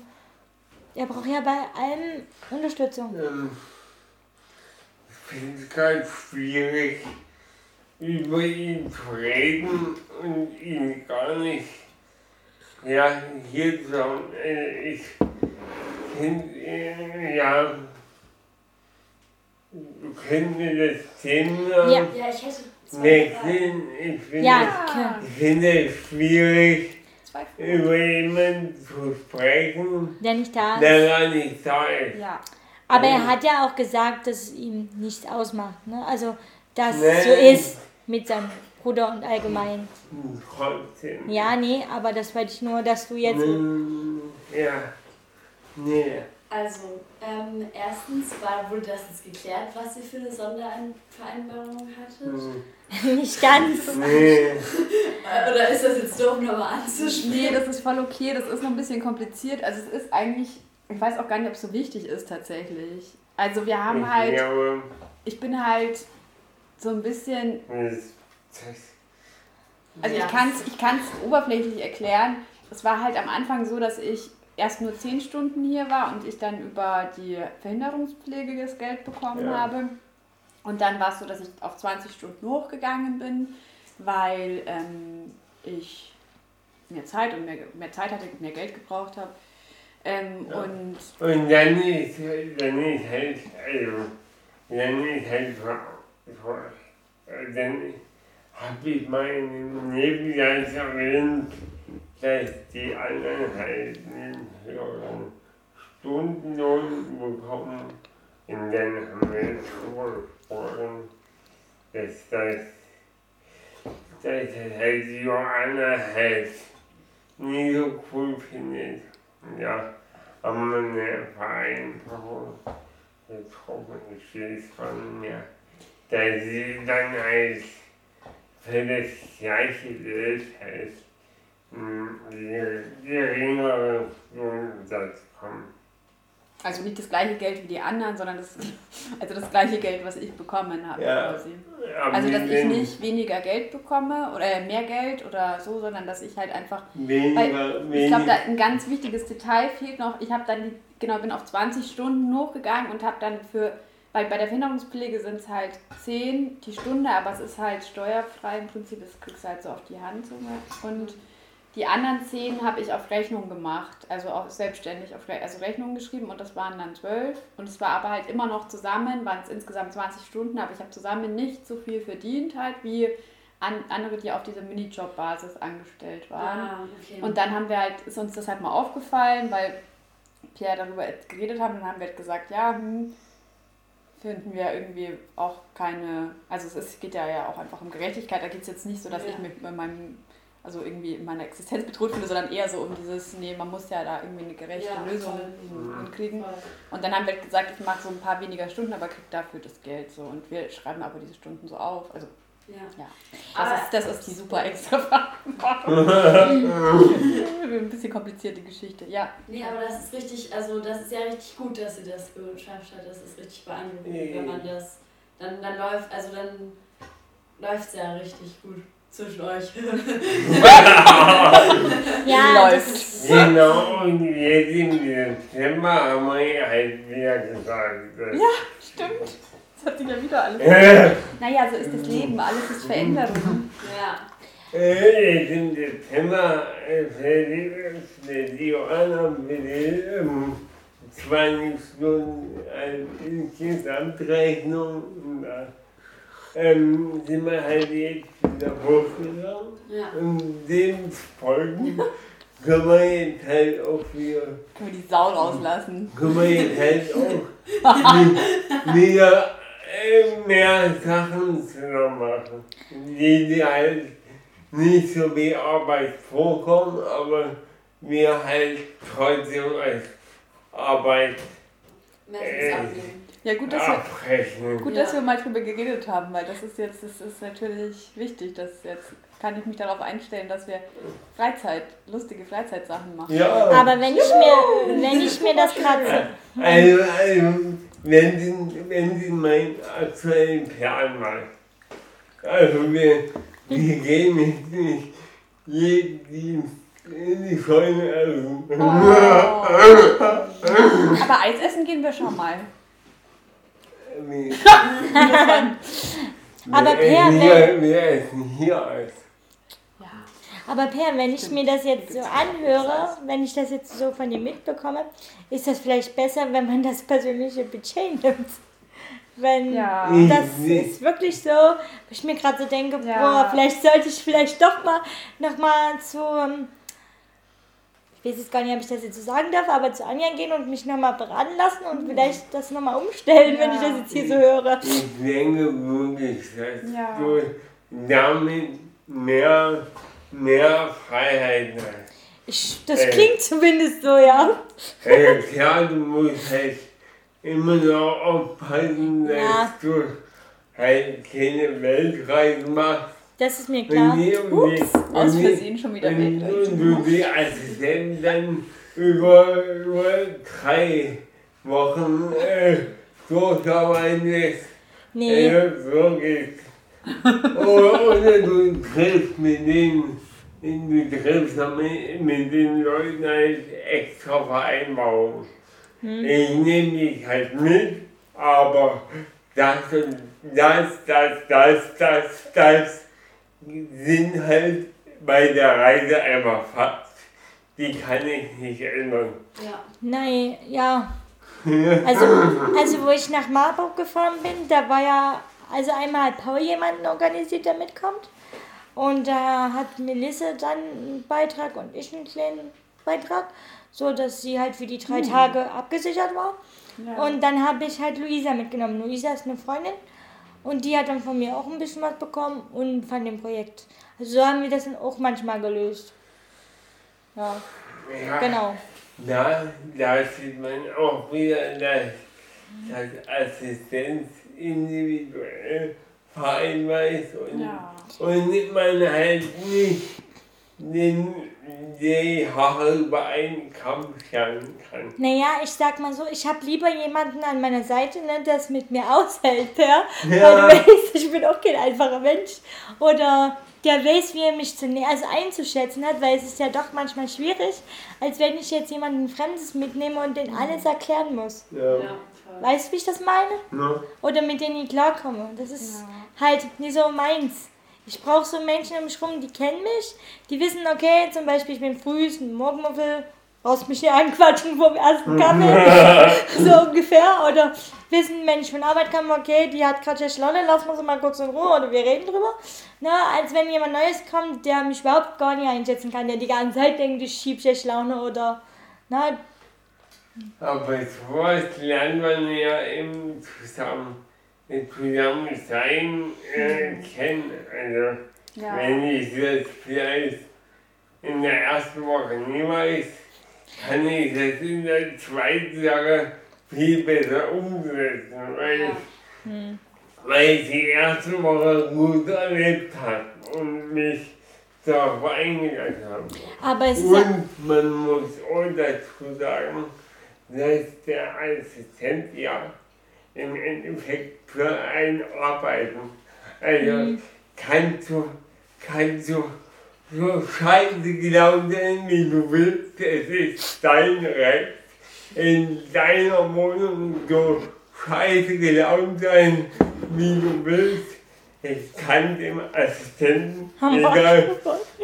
Er braucht ja bei allem Unterstützung. Ähm, ich finde es ganz schwierig, über ihn zu reden und ihn gar nicht ja, hier zu haben. Äh, Ich finde, äh, ja, du könntest mir das Thema Ja. Ja, ich Fragen. wechseln. Ich finde, Ja, klar. ich finde es schwierig, Zwei über jemanden zu sprechen, Der nicht da ist. der nicht da ist. Ja, Aber er hat ja auch gesagt, dass es ihm nichts ausmacht. Ne? Also, dass Nee. es so ist mit seinem Bruder und allgemein. Trotzdem. Ja, nee, aber das wollte ich nur, dass du jetzt. Mm, Ja. Nee. Also, ähm, erstens war, wurde das jetzt geklärt, was ihr für eine Sondervereinbarung hattet? Mm, Nicht ganz. Nee. Oder ist das jetzt doof, nochmal anzusprechen? nee, das ist voll okay, das ist noch ein bisschen kompliziert. Also es ist eigentlich, ich weiß auch gar nicht, ob es so wichtig ist tatsächlich. Also wir haben Ich halt, glaube, ich bin halt so ein bisschen Also Ja. ich kann es ich kann's oberflächlich erklären. Es war halt am Anfang so, dass ich erst nur 10 Stunden hier war und ich dann über die Verhinderungspflege das Geld bekommen Ja. habe. Und dann war es so, dass ich auf 20 Stunden hochgegangen bin, weil ähm, ich mehr Zeit und mehr, mehr Zeit hatte, mehr Geld gebraucht habe. Ähm, Ja. Und und dann ist, dann ist halt, also, dann ist halt, vor- vor- dann habe ich meinen Nebenjahr erwähnt, dass die anderen einen höheren Stundenlohn bekommen. Und dann haben wir darüber gesprochen, dass das, dass das Johanna halt nie so cool findet. Ja, haben wir eine Vereinbarung getroffen, von mir, dass sie dann halt für das gleiche Geld halt geringeren Stundensatz kommen. Also nicht das gleiche Geld wie die anderen, sondern das, also das gleiche Geld, was ich bekommen habe Ja. quasi. Also dass ich nicht weniger Geld bekomme oder mehr Geld oder so, sondern dass ich halt einfach Weniger, Ich glaube, da weniger. ein ganz wichtiges Detail fehlt noch. Ich habe dann, genau, bin auf 20 Stunden hochgegangen und habe dann für, weil bei der Behinderungspflege sind es halt 10 die Stunde, aber es ist halt steuerfrei im Prinzip, das kriegst du halt so auf die Hand. So. Und die anderen 10 habe ich auf Rechnung gemacht, also auch selbstständig auf Re also Rechnung geschrieben und das waren dann 12. Und es war aber halt immer noch zusammen, waren es insgesamt 20 Stunden, aber ich habe zusammen nicht so viel verdient halt wie an, andere, die auf dieser Minijob-Basis angestellt waren. Ah, okay. Und dann haben wir halt, ist uns das halt mal aufgefallen, weil Pierre darüber geredet haben, dann haben wir halt gesagt, ja, hm, finden wir irgendwie auch keine, also es ist, geht ja, ja auch einfach um Gerechtigkeit, da geht es jetzt nicht so, dass Ja. ich mit meinem, also irgendwie in meiner Existenz bedroht finde, sondern eher so um dieses, nee, man muss ja da irgendwie eine gerechte Ja, Lösung voll. hinkriegen. Voll. Und dann haben wir gesagt, ich mache so ein paar weniger Stunden, aber krieg dafür das Geld so. Und wir schreiben aber diese Stunden so auf. Also Ja. ja, Aber- das, ist, das ist die super extra Verantwortung. Ein bisschen komplizierte Geschichte, ja. Nee, aber das ist richtig, also das ist ja richtig gut, dass ihr das geschafft habt. Das ist richtig beeindruckend, wenn man das, dann, dann läuft, also dann läuft es ja richtig gut zwischen euch. Ja, Läuft. das ist, Genau, und jetzt im Dezember haben wir halt wieder gesagt, dass Stimmt. Das hat sich ja wieder alles. äh, Naja, so ist das Leben, alles ist Veränderung. ja. äh, jetzt im ist, dass die Johanna mit ähm, 20 Stunden als Insgesamtrechnung und ähm, sind wir halt jetzt wieder hochgegangen. Ja. Und dem folgen können wir jetzt halt auch wieder Können wir die Sau rauslassen. können wir jetzt halt auch wieder äh, mehr Sachen zusammen machen, die, die halt nicht so wie Arbeit vorkommen, aber wir halt trotzdem als Arbeit Äh. Ja, gut, dass wir, abrechnen. gut, dass wir mal drüber geredet haben, weil das ist jetzt, das ist natürlich wichtig, dass jetzt kann ich mich darauf einstellen, dass wir Freizeit, lustige Freizeitsachen machen. Ja, aber wenn ich mir, wenn ich mir das gerade so, also, also wenn, Sie, wenn Sie meinen aktuellen Plan mal. Also wir, wir gehen jetzt nicht jeden in die Scheune essen. Oh. Aber Eis essen gehen wir schon mal. Aber Per, essen hier. Ja. aber Per, wenn ich mir das jetzt so anhöre, wenn ich das jetzt so von dir mitbekomme, ist das vielleicht besser, wenn man das persönliche Budget nimmt. Wenn Ja. das ist wirklich so, wo ich mir gerade so denke, Ja. boah, vielleicht sollte ich vielleicht doch mal noch mal zu, ähm, ich weiß jetzt gar nicht, ob ich das jetzt so sagen darf, aber zu Anja gehen und mich noch mal beraten lassen und vielleicht das noch mal umstellen, wenn ich Ja. das jetzt hier so höre. Ich denke wirklich, dass Ja. du damit mehr, mehr Freiheit hast. Ich, das Äh. klingt zumindest so, ja. Äh, klar, du musst halt immer noch aufpassen, dass Ja. du halt keine Weltreise machst. Das ist mir klar. Die, die, Aus die- Versehen schon wieder Weltreise. und du die Assistenten dann über, über drei Wochen äh, durcharbeitest. Nee. Ja, so geht's. oder, du triffst mit den, du triffst mit, mit den Leuten halt extra Vereinbarungen. Ich nehme dich halt mit, aber das und das, das, das, das, das sind halt bei der Reise einfach Fakt. Die kann ich nicht ändern. Ja. Nein, ja. Also, also wo ich nach Marburg gefahren bin, da war ja, also einmal hat Paul jemanden organisiert, der mitkommt. Und da hat Melissa dann einen Beitrag und ich einen kleinen Beitrag, so dass sie halt für die drei Tage abgesichert war. Ja. Und dann habe ich halt Luisa mitgenommen. Luisa ist eine Freundin und die hat dann von mir auch ein bisschen was bekommen und von dem Projekt. Also so haben wir das dann auch manchmal gelöst. Ja, Ja, genau. Da, da sieht man auch wieder, dass, dass Assistenz individuell vereinbar ist und, Ja. und man halt nicht die Haare über einen Kamm scheren kann. Naja, ich sag mal so, ich habe lieber jemanden an meiner Seite, ne, der es mit mir aushält, ja. Ja. Weil du weißt, ich bin auch kein einfacher Mensch. Oder der weiß, wie er mich zu also einzuschätzen hat, weil es ist ja doch manchmal schwierig, als wenn ich jetzt jemanden Fremdes mitnehme und den alles erklären muss. Ja. Ja. Weißt du, wie ich das meine? Ne? Oder mit denen ich klarkomme. Das ist halt nicht so meins. Ich brauche so Menschen um mich rum, die kennen mich, die wissen, okay, zum Beispiel, ich bin früh, ein Morgenmuffel, brauchst mich hier anquatschen vom ersten Kaffee, so ungefähr. Oder wissen, wenn ich von Arbeit komme, okay, die hat gerade schlechte Laune, lass uns mal kurz in Ruhe oder wir reden drüber. Na, als wenn jemand Neues kommt, der mich überhaupt gar nicht einschätzen kann, der die ganze Zeit denkt, ich schieb schlechte Laune oder, na, Aber sowas lernt man ja im Zusammen, im Zusammensein äh, kennen. Also, Ja. wenn ich das vielleicht in der ersten Woche nie weiß, kann ich das in der zweiten Woche viel besser umsetzen, weil, Ja. weil ich die erste Woche gut erlebt habe und mich darauf eingelassen habe. aber es ist ja, Und man muss auch dazu sagen, dass der Assistent ja im Endeffekt für einen arbeiten. Also kannst du, kannst du so scheiße gelaunt sein, wie du willst. Es ist dein Recht, in deiner Wohnung so scheiße gelaunt sein, wie du willst. Ich kann dem Assistenten egal.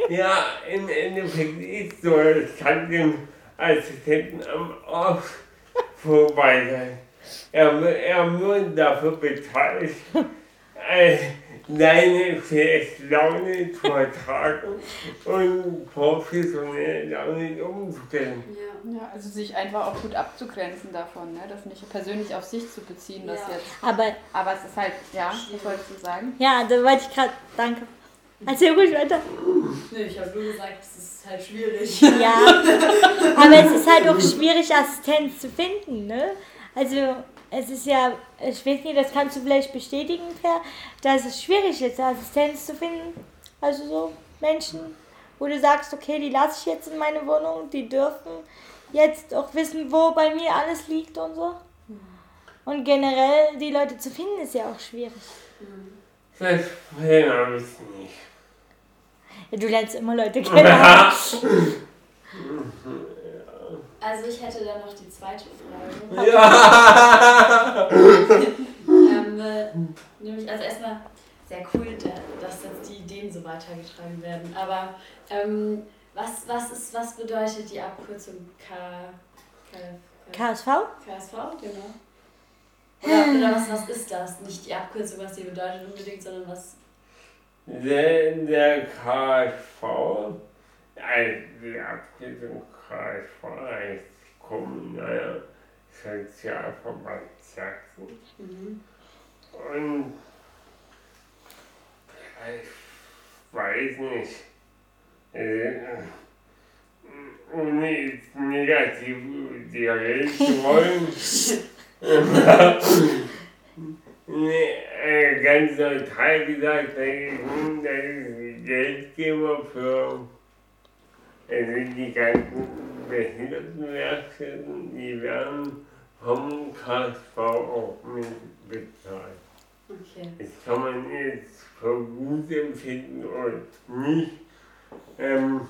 Ja, im Endeffekt ist so, ich kann dem Assistenten am Arsch vorbei sein. Er, er wird dafür bezahlt, deine schlechte Laune zu ertragen und professionelle Laune umzustellen. Ja. Ja, also sich einfach auch gut abzugrenzen davon, ne? das nicht persönlich auf sich zu beziehen, das Ja. jetzt. aber Aber es ist halt, ja, was wolltest du sagen? ja, da wollte ich gerade, danke. Erzähl ruhig weiter. Nee, ich habe nur gesagt, es ist halt schwierig. Ja, aber es ist halt auch schwierig, Assistenz zu finden, ne? Also, es ist ja, ich weiß nicht, das kannst du vielleicht bestätigen, Per, dass es schwierig ist, Assistenz zu finden. Also so Menschen, wo du sagst, okay, die lasse ich jetzt in meine Wohnung, die dürfen jetzt auch wissen, wo bei mir alles liegt und so. Und generell die Leute zu finden, ist ja auch schwierig. Das Problem habe ich nicht. Ja, du lernst immer Leute kennen. Also ich hätte dann noch die zweite Frage. Ja! ähm, äh, nämlich, also erstmal sehr cool, da- dass jetzt die Ideen so weitergetragen werden. Aber ähm, was, was, ist, was bedeutet die Abkürzung K, K, K, KSV? KSV? Genau. Oder, oder was, was ist das? Nicht die Abkürzung, was die bedeutet unbedingt, sondern was. Der, der KSV, also die Abkürzung KSV heißt Kommunaler Sozialverband Sachsen. Mhm. Und ich weiß nicht, äh, ohne jetzt negativ die reden zu wollen. nee, äh, ganz neutral gesagt, denke ich, Geldgeber für also die ganzen Behindertenwerkstätten, die werden vom KSV auch mit bezahlt. Okay. Das kann man jetzt für gut empfinden oder nicht. Ähm,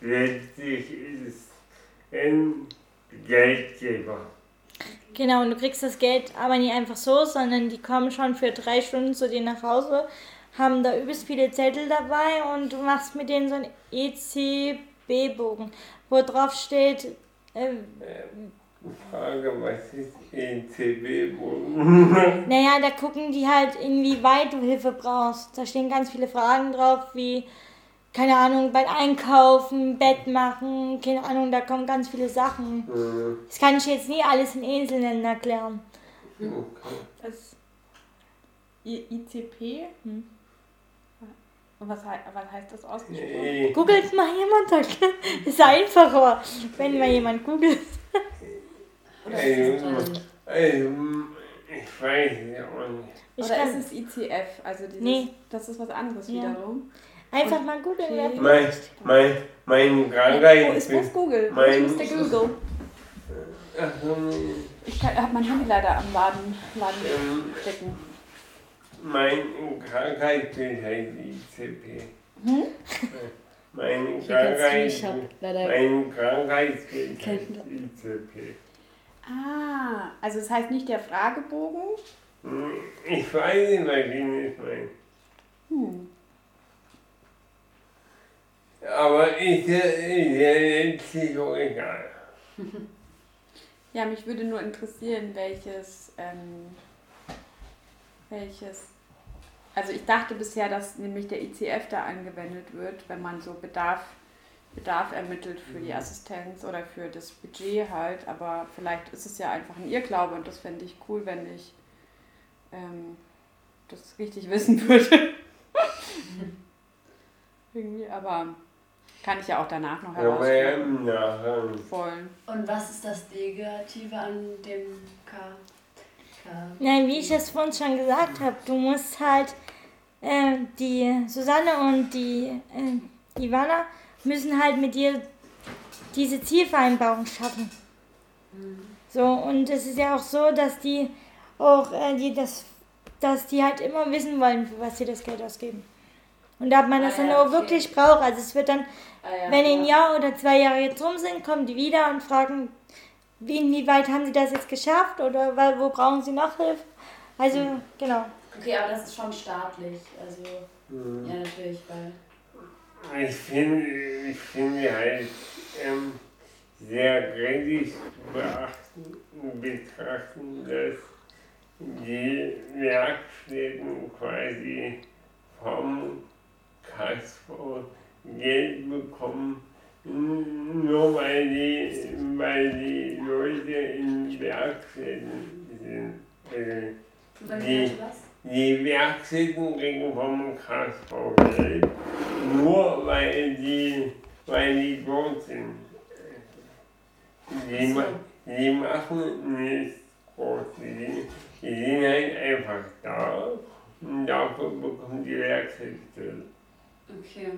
letztlich ist es ein Geldgeber. Genau, und du kriegst das Geld aber nicht einfach so, sondern die kommen schon für drei Stunden zu dir nach Hause, haben da übelst viele Zettel dabei und du machst mit denen so einen ECB-Bogen, wo drauf steht, äh, Frage, was ist E ECB-Boden? Naja, da gucken die halt, inwieweit du Hilfe brauchst. Da stehen ganz viele Fragen drauf, wie, keine Ahnung, beim Einkaufen, Bett machen, keine Ahnung, da kommen ganz viele Sachen. Mhm. Das kann ich jetzt nie alles in Einzelnen erklären. Okay. Das ICP? Hm. Und was, was heißt das ausgesprochen? E- Googelt mal jemand, dann ist einfacher, wenn mal jemand googelt. Also, ich weiß nicht. Ich Oder kann ist es ICF? Also dieses, Nee. das ist was anderes Ja. wiederum. einfach mal googeln. Okay. Mein, mein, mein Wo Krankheit ist, wo ist Google? Mein- Wo ist der Google? Ich habe mein Handy leider am Laden, Laden ähm, stecken. Mein Krankheitsbild heißt ICP. Hm? Mein Ich kann's Krankheit, nicht, ich hab leider mein Krankheitsbild heißt ICP. Ah, also es heißt nicht der Fragebogen. Hm, Ich weiß nicht, was ich nicht meine. Hm. Aber ist ja, ist ja letztlich auch egal. Ja, mich würde nur interessieren, welches, ähm, welches. Also ich dachte bisher, dass nämlich der ICF da angewendet wird, wenn man so Bedarf, Bedarf ermittelt für die Assistenz oder für das Budget halt. Aber vielleicht ist es ja einfach ein Irrglaube und das fände ich cool, wenn ich ähm, das richtig wissen würde. Irgendwie, aber kann ich ja auch danach noch ja herausfinden. im Nachgang. Voll. Und was ist das Negative an dem K? K? Nein, wie ich es vorhin schon gesagt habe, du musst halt äh, die Susanne und die äh, Ivana müssen halt mit dir diese Zielvereinbarung schaffen. So, und es ist ja auch so, dass die auch äh, die das, dass die halt immer wissen wollen, für was sie das Geld ausgeben. Und ob man das Ah, dann ja, auch okay. wirklich braucht. Also es wird dann Ah, ja, wenn ein ja. Jahr oder zwei Jahre jetzt rum sind, kommen die wieder und fragen, wie, inwieweit haben sie das jetzt geschafft oder weil, wo brauchen sie noch Hilfe? Also, genau. Okay, aber das ist schon staatlich. Also, Hm. ja, natürlich, weil. Ich finde, ich finde halt ähm, sehr kritisch zu beachten, betrachten, dass die Werkstätten quasi vom Kasper Geld bekommen, nur weil die, weil die Leute in Werkstätten sind. Also, Die- die Werkstätten kriegen vom KSV Geld, nur weil die, weil die dort sind. Die, die machen nichts groß. Die, die sind halt einfach da und dafür bekommen die Werkstätten. Okay.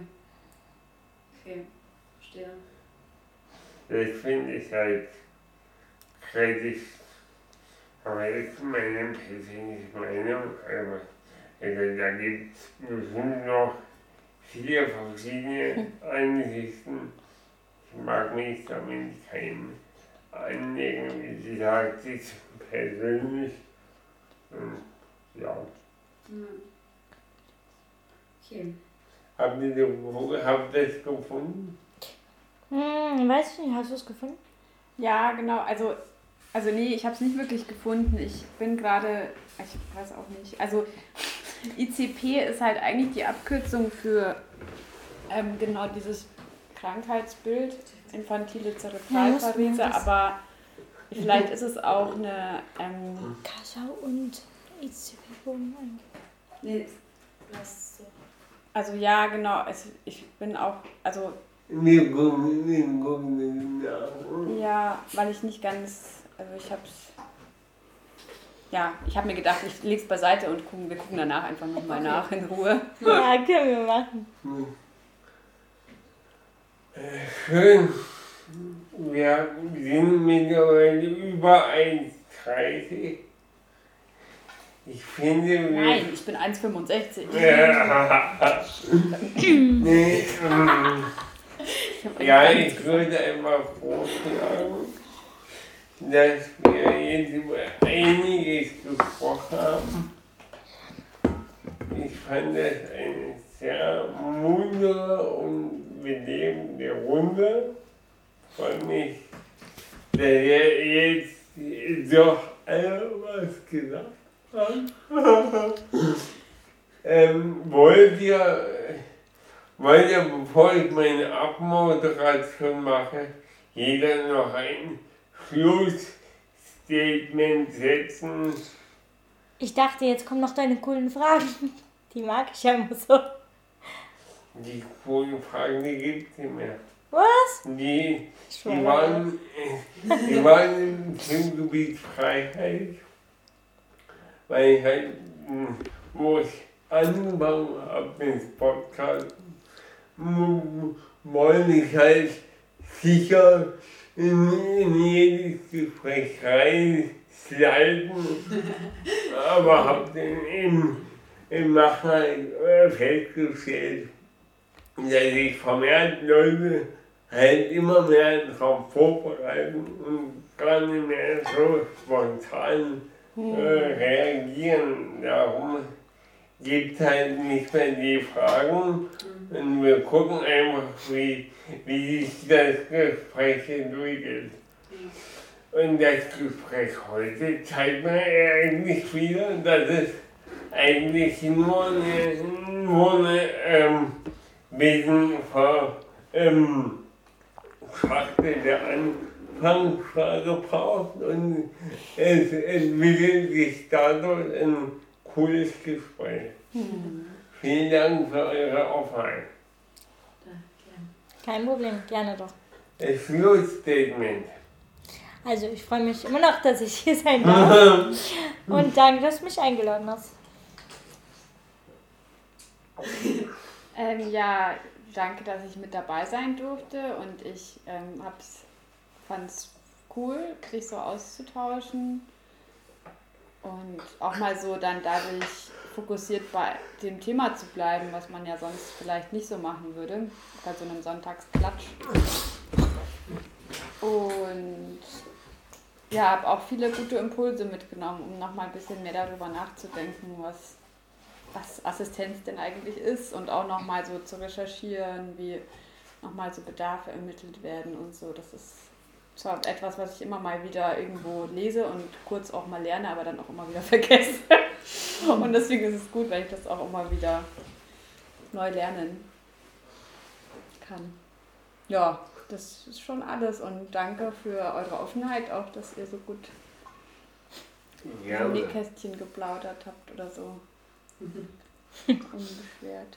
Okay, verstehe. Das finde ich halt kritisch. Aber das ist meine persönliche Meinung. Aber also da gibt es bestimmt noch viele verschiedene Ansichten. Ich mag mich damit keinem anlegen. Wie gesagt, es ist persönlich. Und, ja. Okay. Habt ihr das, habt ihr das gefunden? Hm, weiß ich nicht, hast du es gefunden? Ja, genau. Also, also nee, ich habe es nicht wirklich gefunden. Ich bin gerade, ich weiß auch nicht. Also ICP ist halt eigentlich die Abkürzung für ähm, genau dieses Krankheitsbild, infantile Zerebralparese, Ja, das- aber vielleicht ist es auch eine, ähm, Kassau und ICP-Bogen Nee, lass so. also ja, genau, es, ich bin auch, also Wir gucken, wir gucken das nach. ja, weil ich nicht ganz, also ich habe es, ja, ich habe mir gedacht, ich lege es beiseite und gucken, wir gucken danach einfach nochmal Okay. nach in Ruhe. Ja, können wir machen. Schön. Wir sind mittlerweile über 1,30. Ich finde. Nein, ich bin 1,65. Ja. nee, ähm, ja, ich würde einfach vorschlagen, dass wir jetzt über einiges gesprochen haben. Ich fand das eine sehr muntere und belebende Runde. Freue mich, dass ihr jetzt doch alle was gesagt habt. ähm, wollt ihr, wollt ihr, bevor ich meine Abmoderation mache, jeder noch ein Schlussstatement setzen? Ich dachte, jetzt kommen noch deine coolen Fragen. Die mag ich ja immer so. Die coolen Fragen, die gibt es nicht mehr. Was? Die, die, waren, die waren im Themengebiet Freiheit, weil ich halt, mh, wo ich angefangen habe mit Podcast, mh, wollte ich halt sicher in, in jedes Gespräch reinsliden, aber habe dann im, im Nachhinein äh, festgestellt, dass sich vermehrt Leute halt immer mehr darauf vorbereiten und gar nicht mehr so spontan äh, reagieren. Darum gibt es halt nicht mehr die Fragen und wir gucken einfach, wie, wie sich das Gespräch entwickelt. Und das Gespräch heute zeigt mir eigentlich wieder, dass es eigentlich nur eine, nur eine ähm, bisschen ver, ähm, der Anfangsfrage braucht und es entwickelt sich dadurch ein cooles Gespräch. Vielen Dank für eure Offenheit. Kein Problem, gerne doch. Das Schlussstatement. Also, ich freue mich immer noch, dass ich hier sein darf. Und danke, dass du mich eingeladen hast. Ähm, ja, danke, dass ich mit dabei sein durfte und ich ähm, fand es cool, sich so auszutauschen und auch mal so dann dadurch fokussiert bei dem Thema zu bleiben, was man ja sonst vielleicht nicht so machen würde, bei so einem Sonntagsklatsch. Und ja, habe auch viele gute Impulse mitgenommen, um nochmal ein bisschen mehr darüber nachzudenken, was was Assistenz denn eigentlich ist und auch nochmal so zu recherchieren, wie nochmal so Bedarfe ermittelt werden und so. Das ist zwar etwas, was ich immer mal wieder irgendwo lese und kurz auch mal lerne, aber dann auch immer wieder vergesse. Und deswegen ist es gut, weil ich das auch immer wieder neu lernen kann. Ja, das ist schon alles und danke für eure Offenheit, auch dass ihr so gut Ja, im Nähkästchen geplaudert habt oder so. Unbeschwert.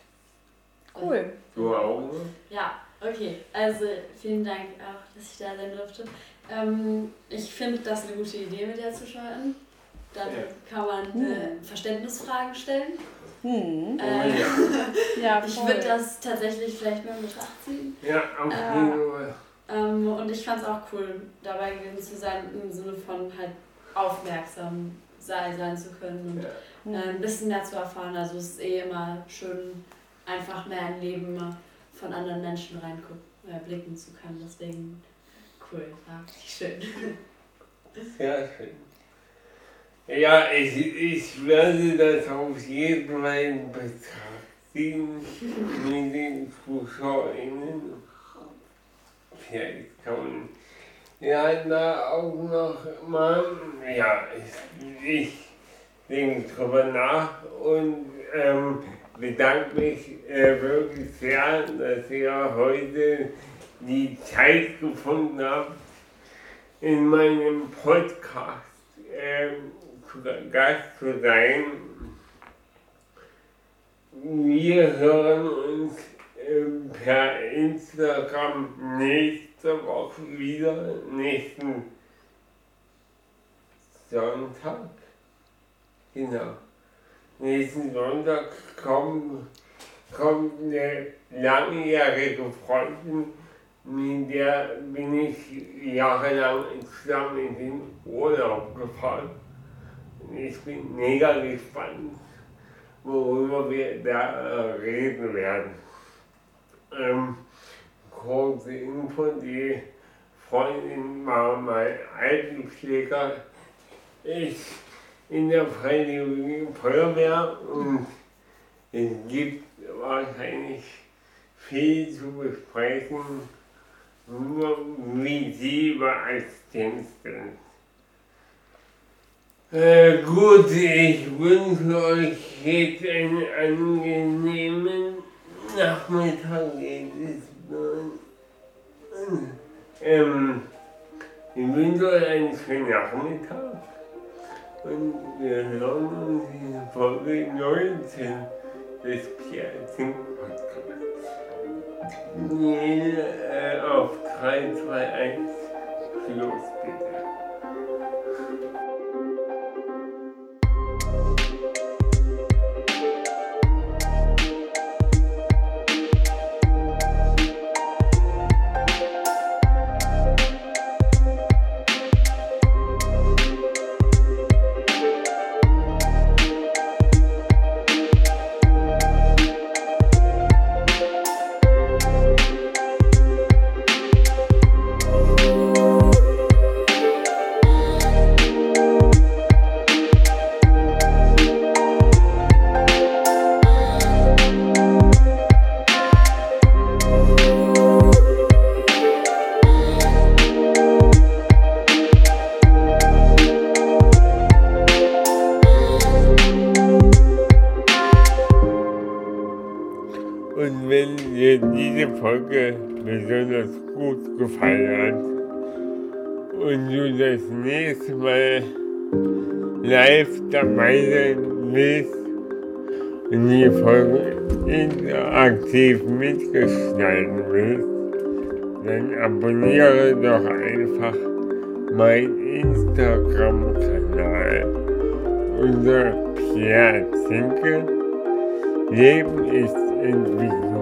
Cool. du auch? Ja, okay. Also vielen Dank auch, dass ich da sein durfte. Ähm, ich finde das eine gute Idee, mit der zu starten. Dann Ja. kann man äh, Verständnisfragen stellen. Hm. Oh, Äh, ja. Ja, ich würde das tatsächlich vielleicht mal in Betracht ziehen. ja, auf Äh, jeden Fall. Ähm, und ich fand es auch cool, dabei gewesen zu sein, im Sinne von halt aufmerksam sein, sein zu können und Ja. äh, ein bisschen mehr zu erfahren. Also es ist eh immer schön, einfach mehr ein Leben von anderen Menschen reinblicken äh, zu können. Deswegen cool, ja, schön. Sehr schön. Ja, ich, ich werde das auf jeden Fall in Betracht ziehen mit den ZuschauerInnen. Vielleicht kann man ja da auch noch mal, ja, ich, ich denke drüber nach und ähm, bedanke mich äh, wirklich sehr, dass ihr heute die Zeit gefunden habt, in meinem Podcast ähm, zu Gast zu sein. Wir hören uns ähm, per Instagram nächste Woche wieder, nächsten Sonntag. Genau. Nächsten Sonntag kommt, kommt eine langjährige Freundin, mit der bin ich jahrelang zusammen in den Urlaub gefahren. Ich bin mega gespannt, worüber wir da äh, reden werden. Ähm, kurze Info, die Freundin war mein Altenpfleger. Ich in der Freiwilligen Feuerwehr und es gibt wahrscheinlich viel zu besprechen, wie Sie über Assistenz denken. Äh, gut, ich wünsche euch jetzt einen angenehmen Nachmittag. Ähm, ich wünsche euch einen schönen Nachmittag. Und wir hören in Folge 19 des Piazzen Podcasts. Äh, auf 3, 2, 1, los bitte. Live dabei sein willst und die Folge interaktiv mitgestalten willst, dann abonniere doch einfach meinen Instagram-Kanal unter Pierre Zinke. Leben ist Entwicklung.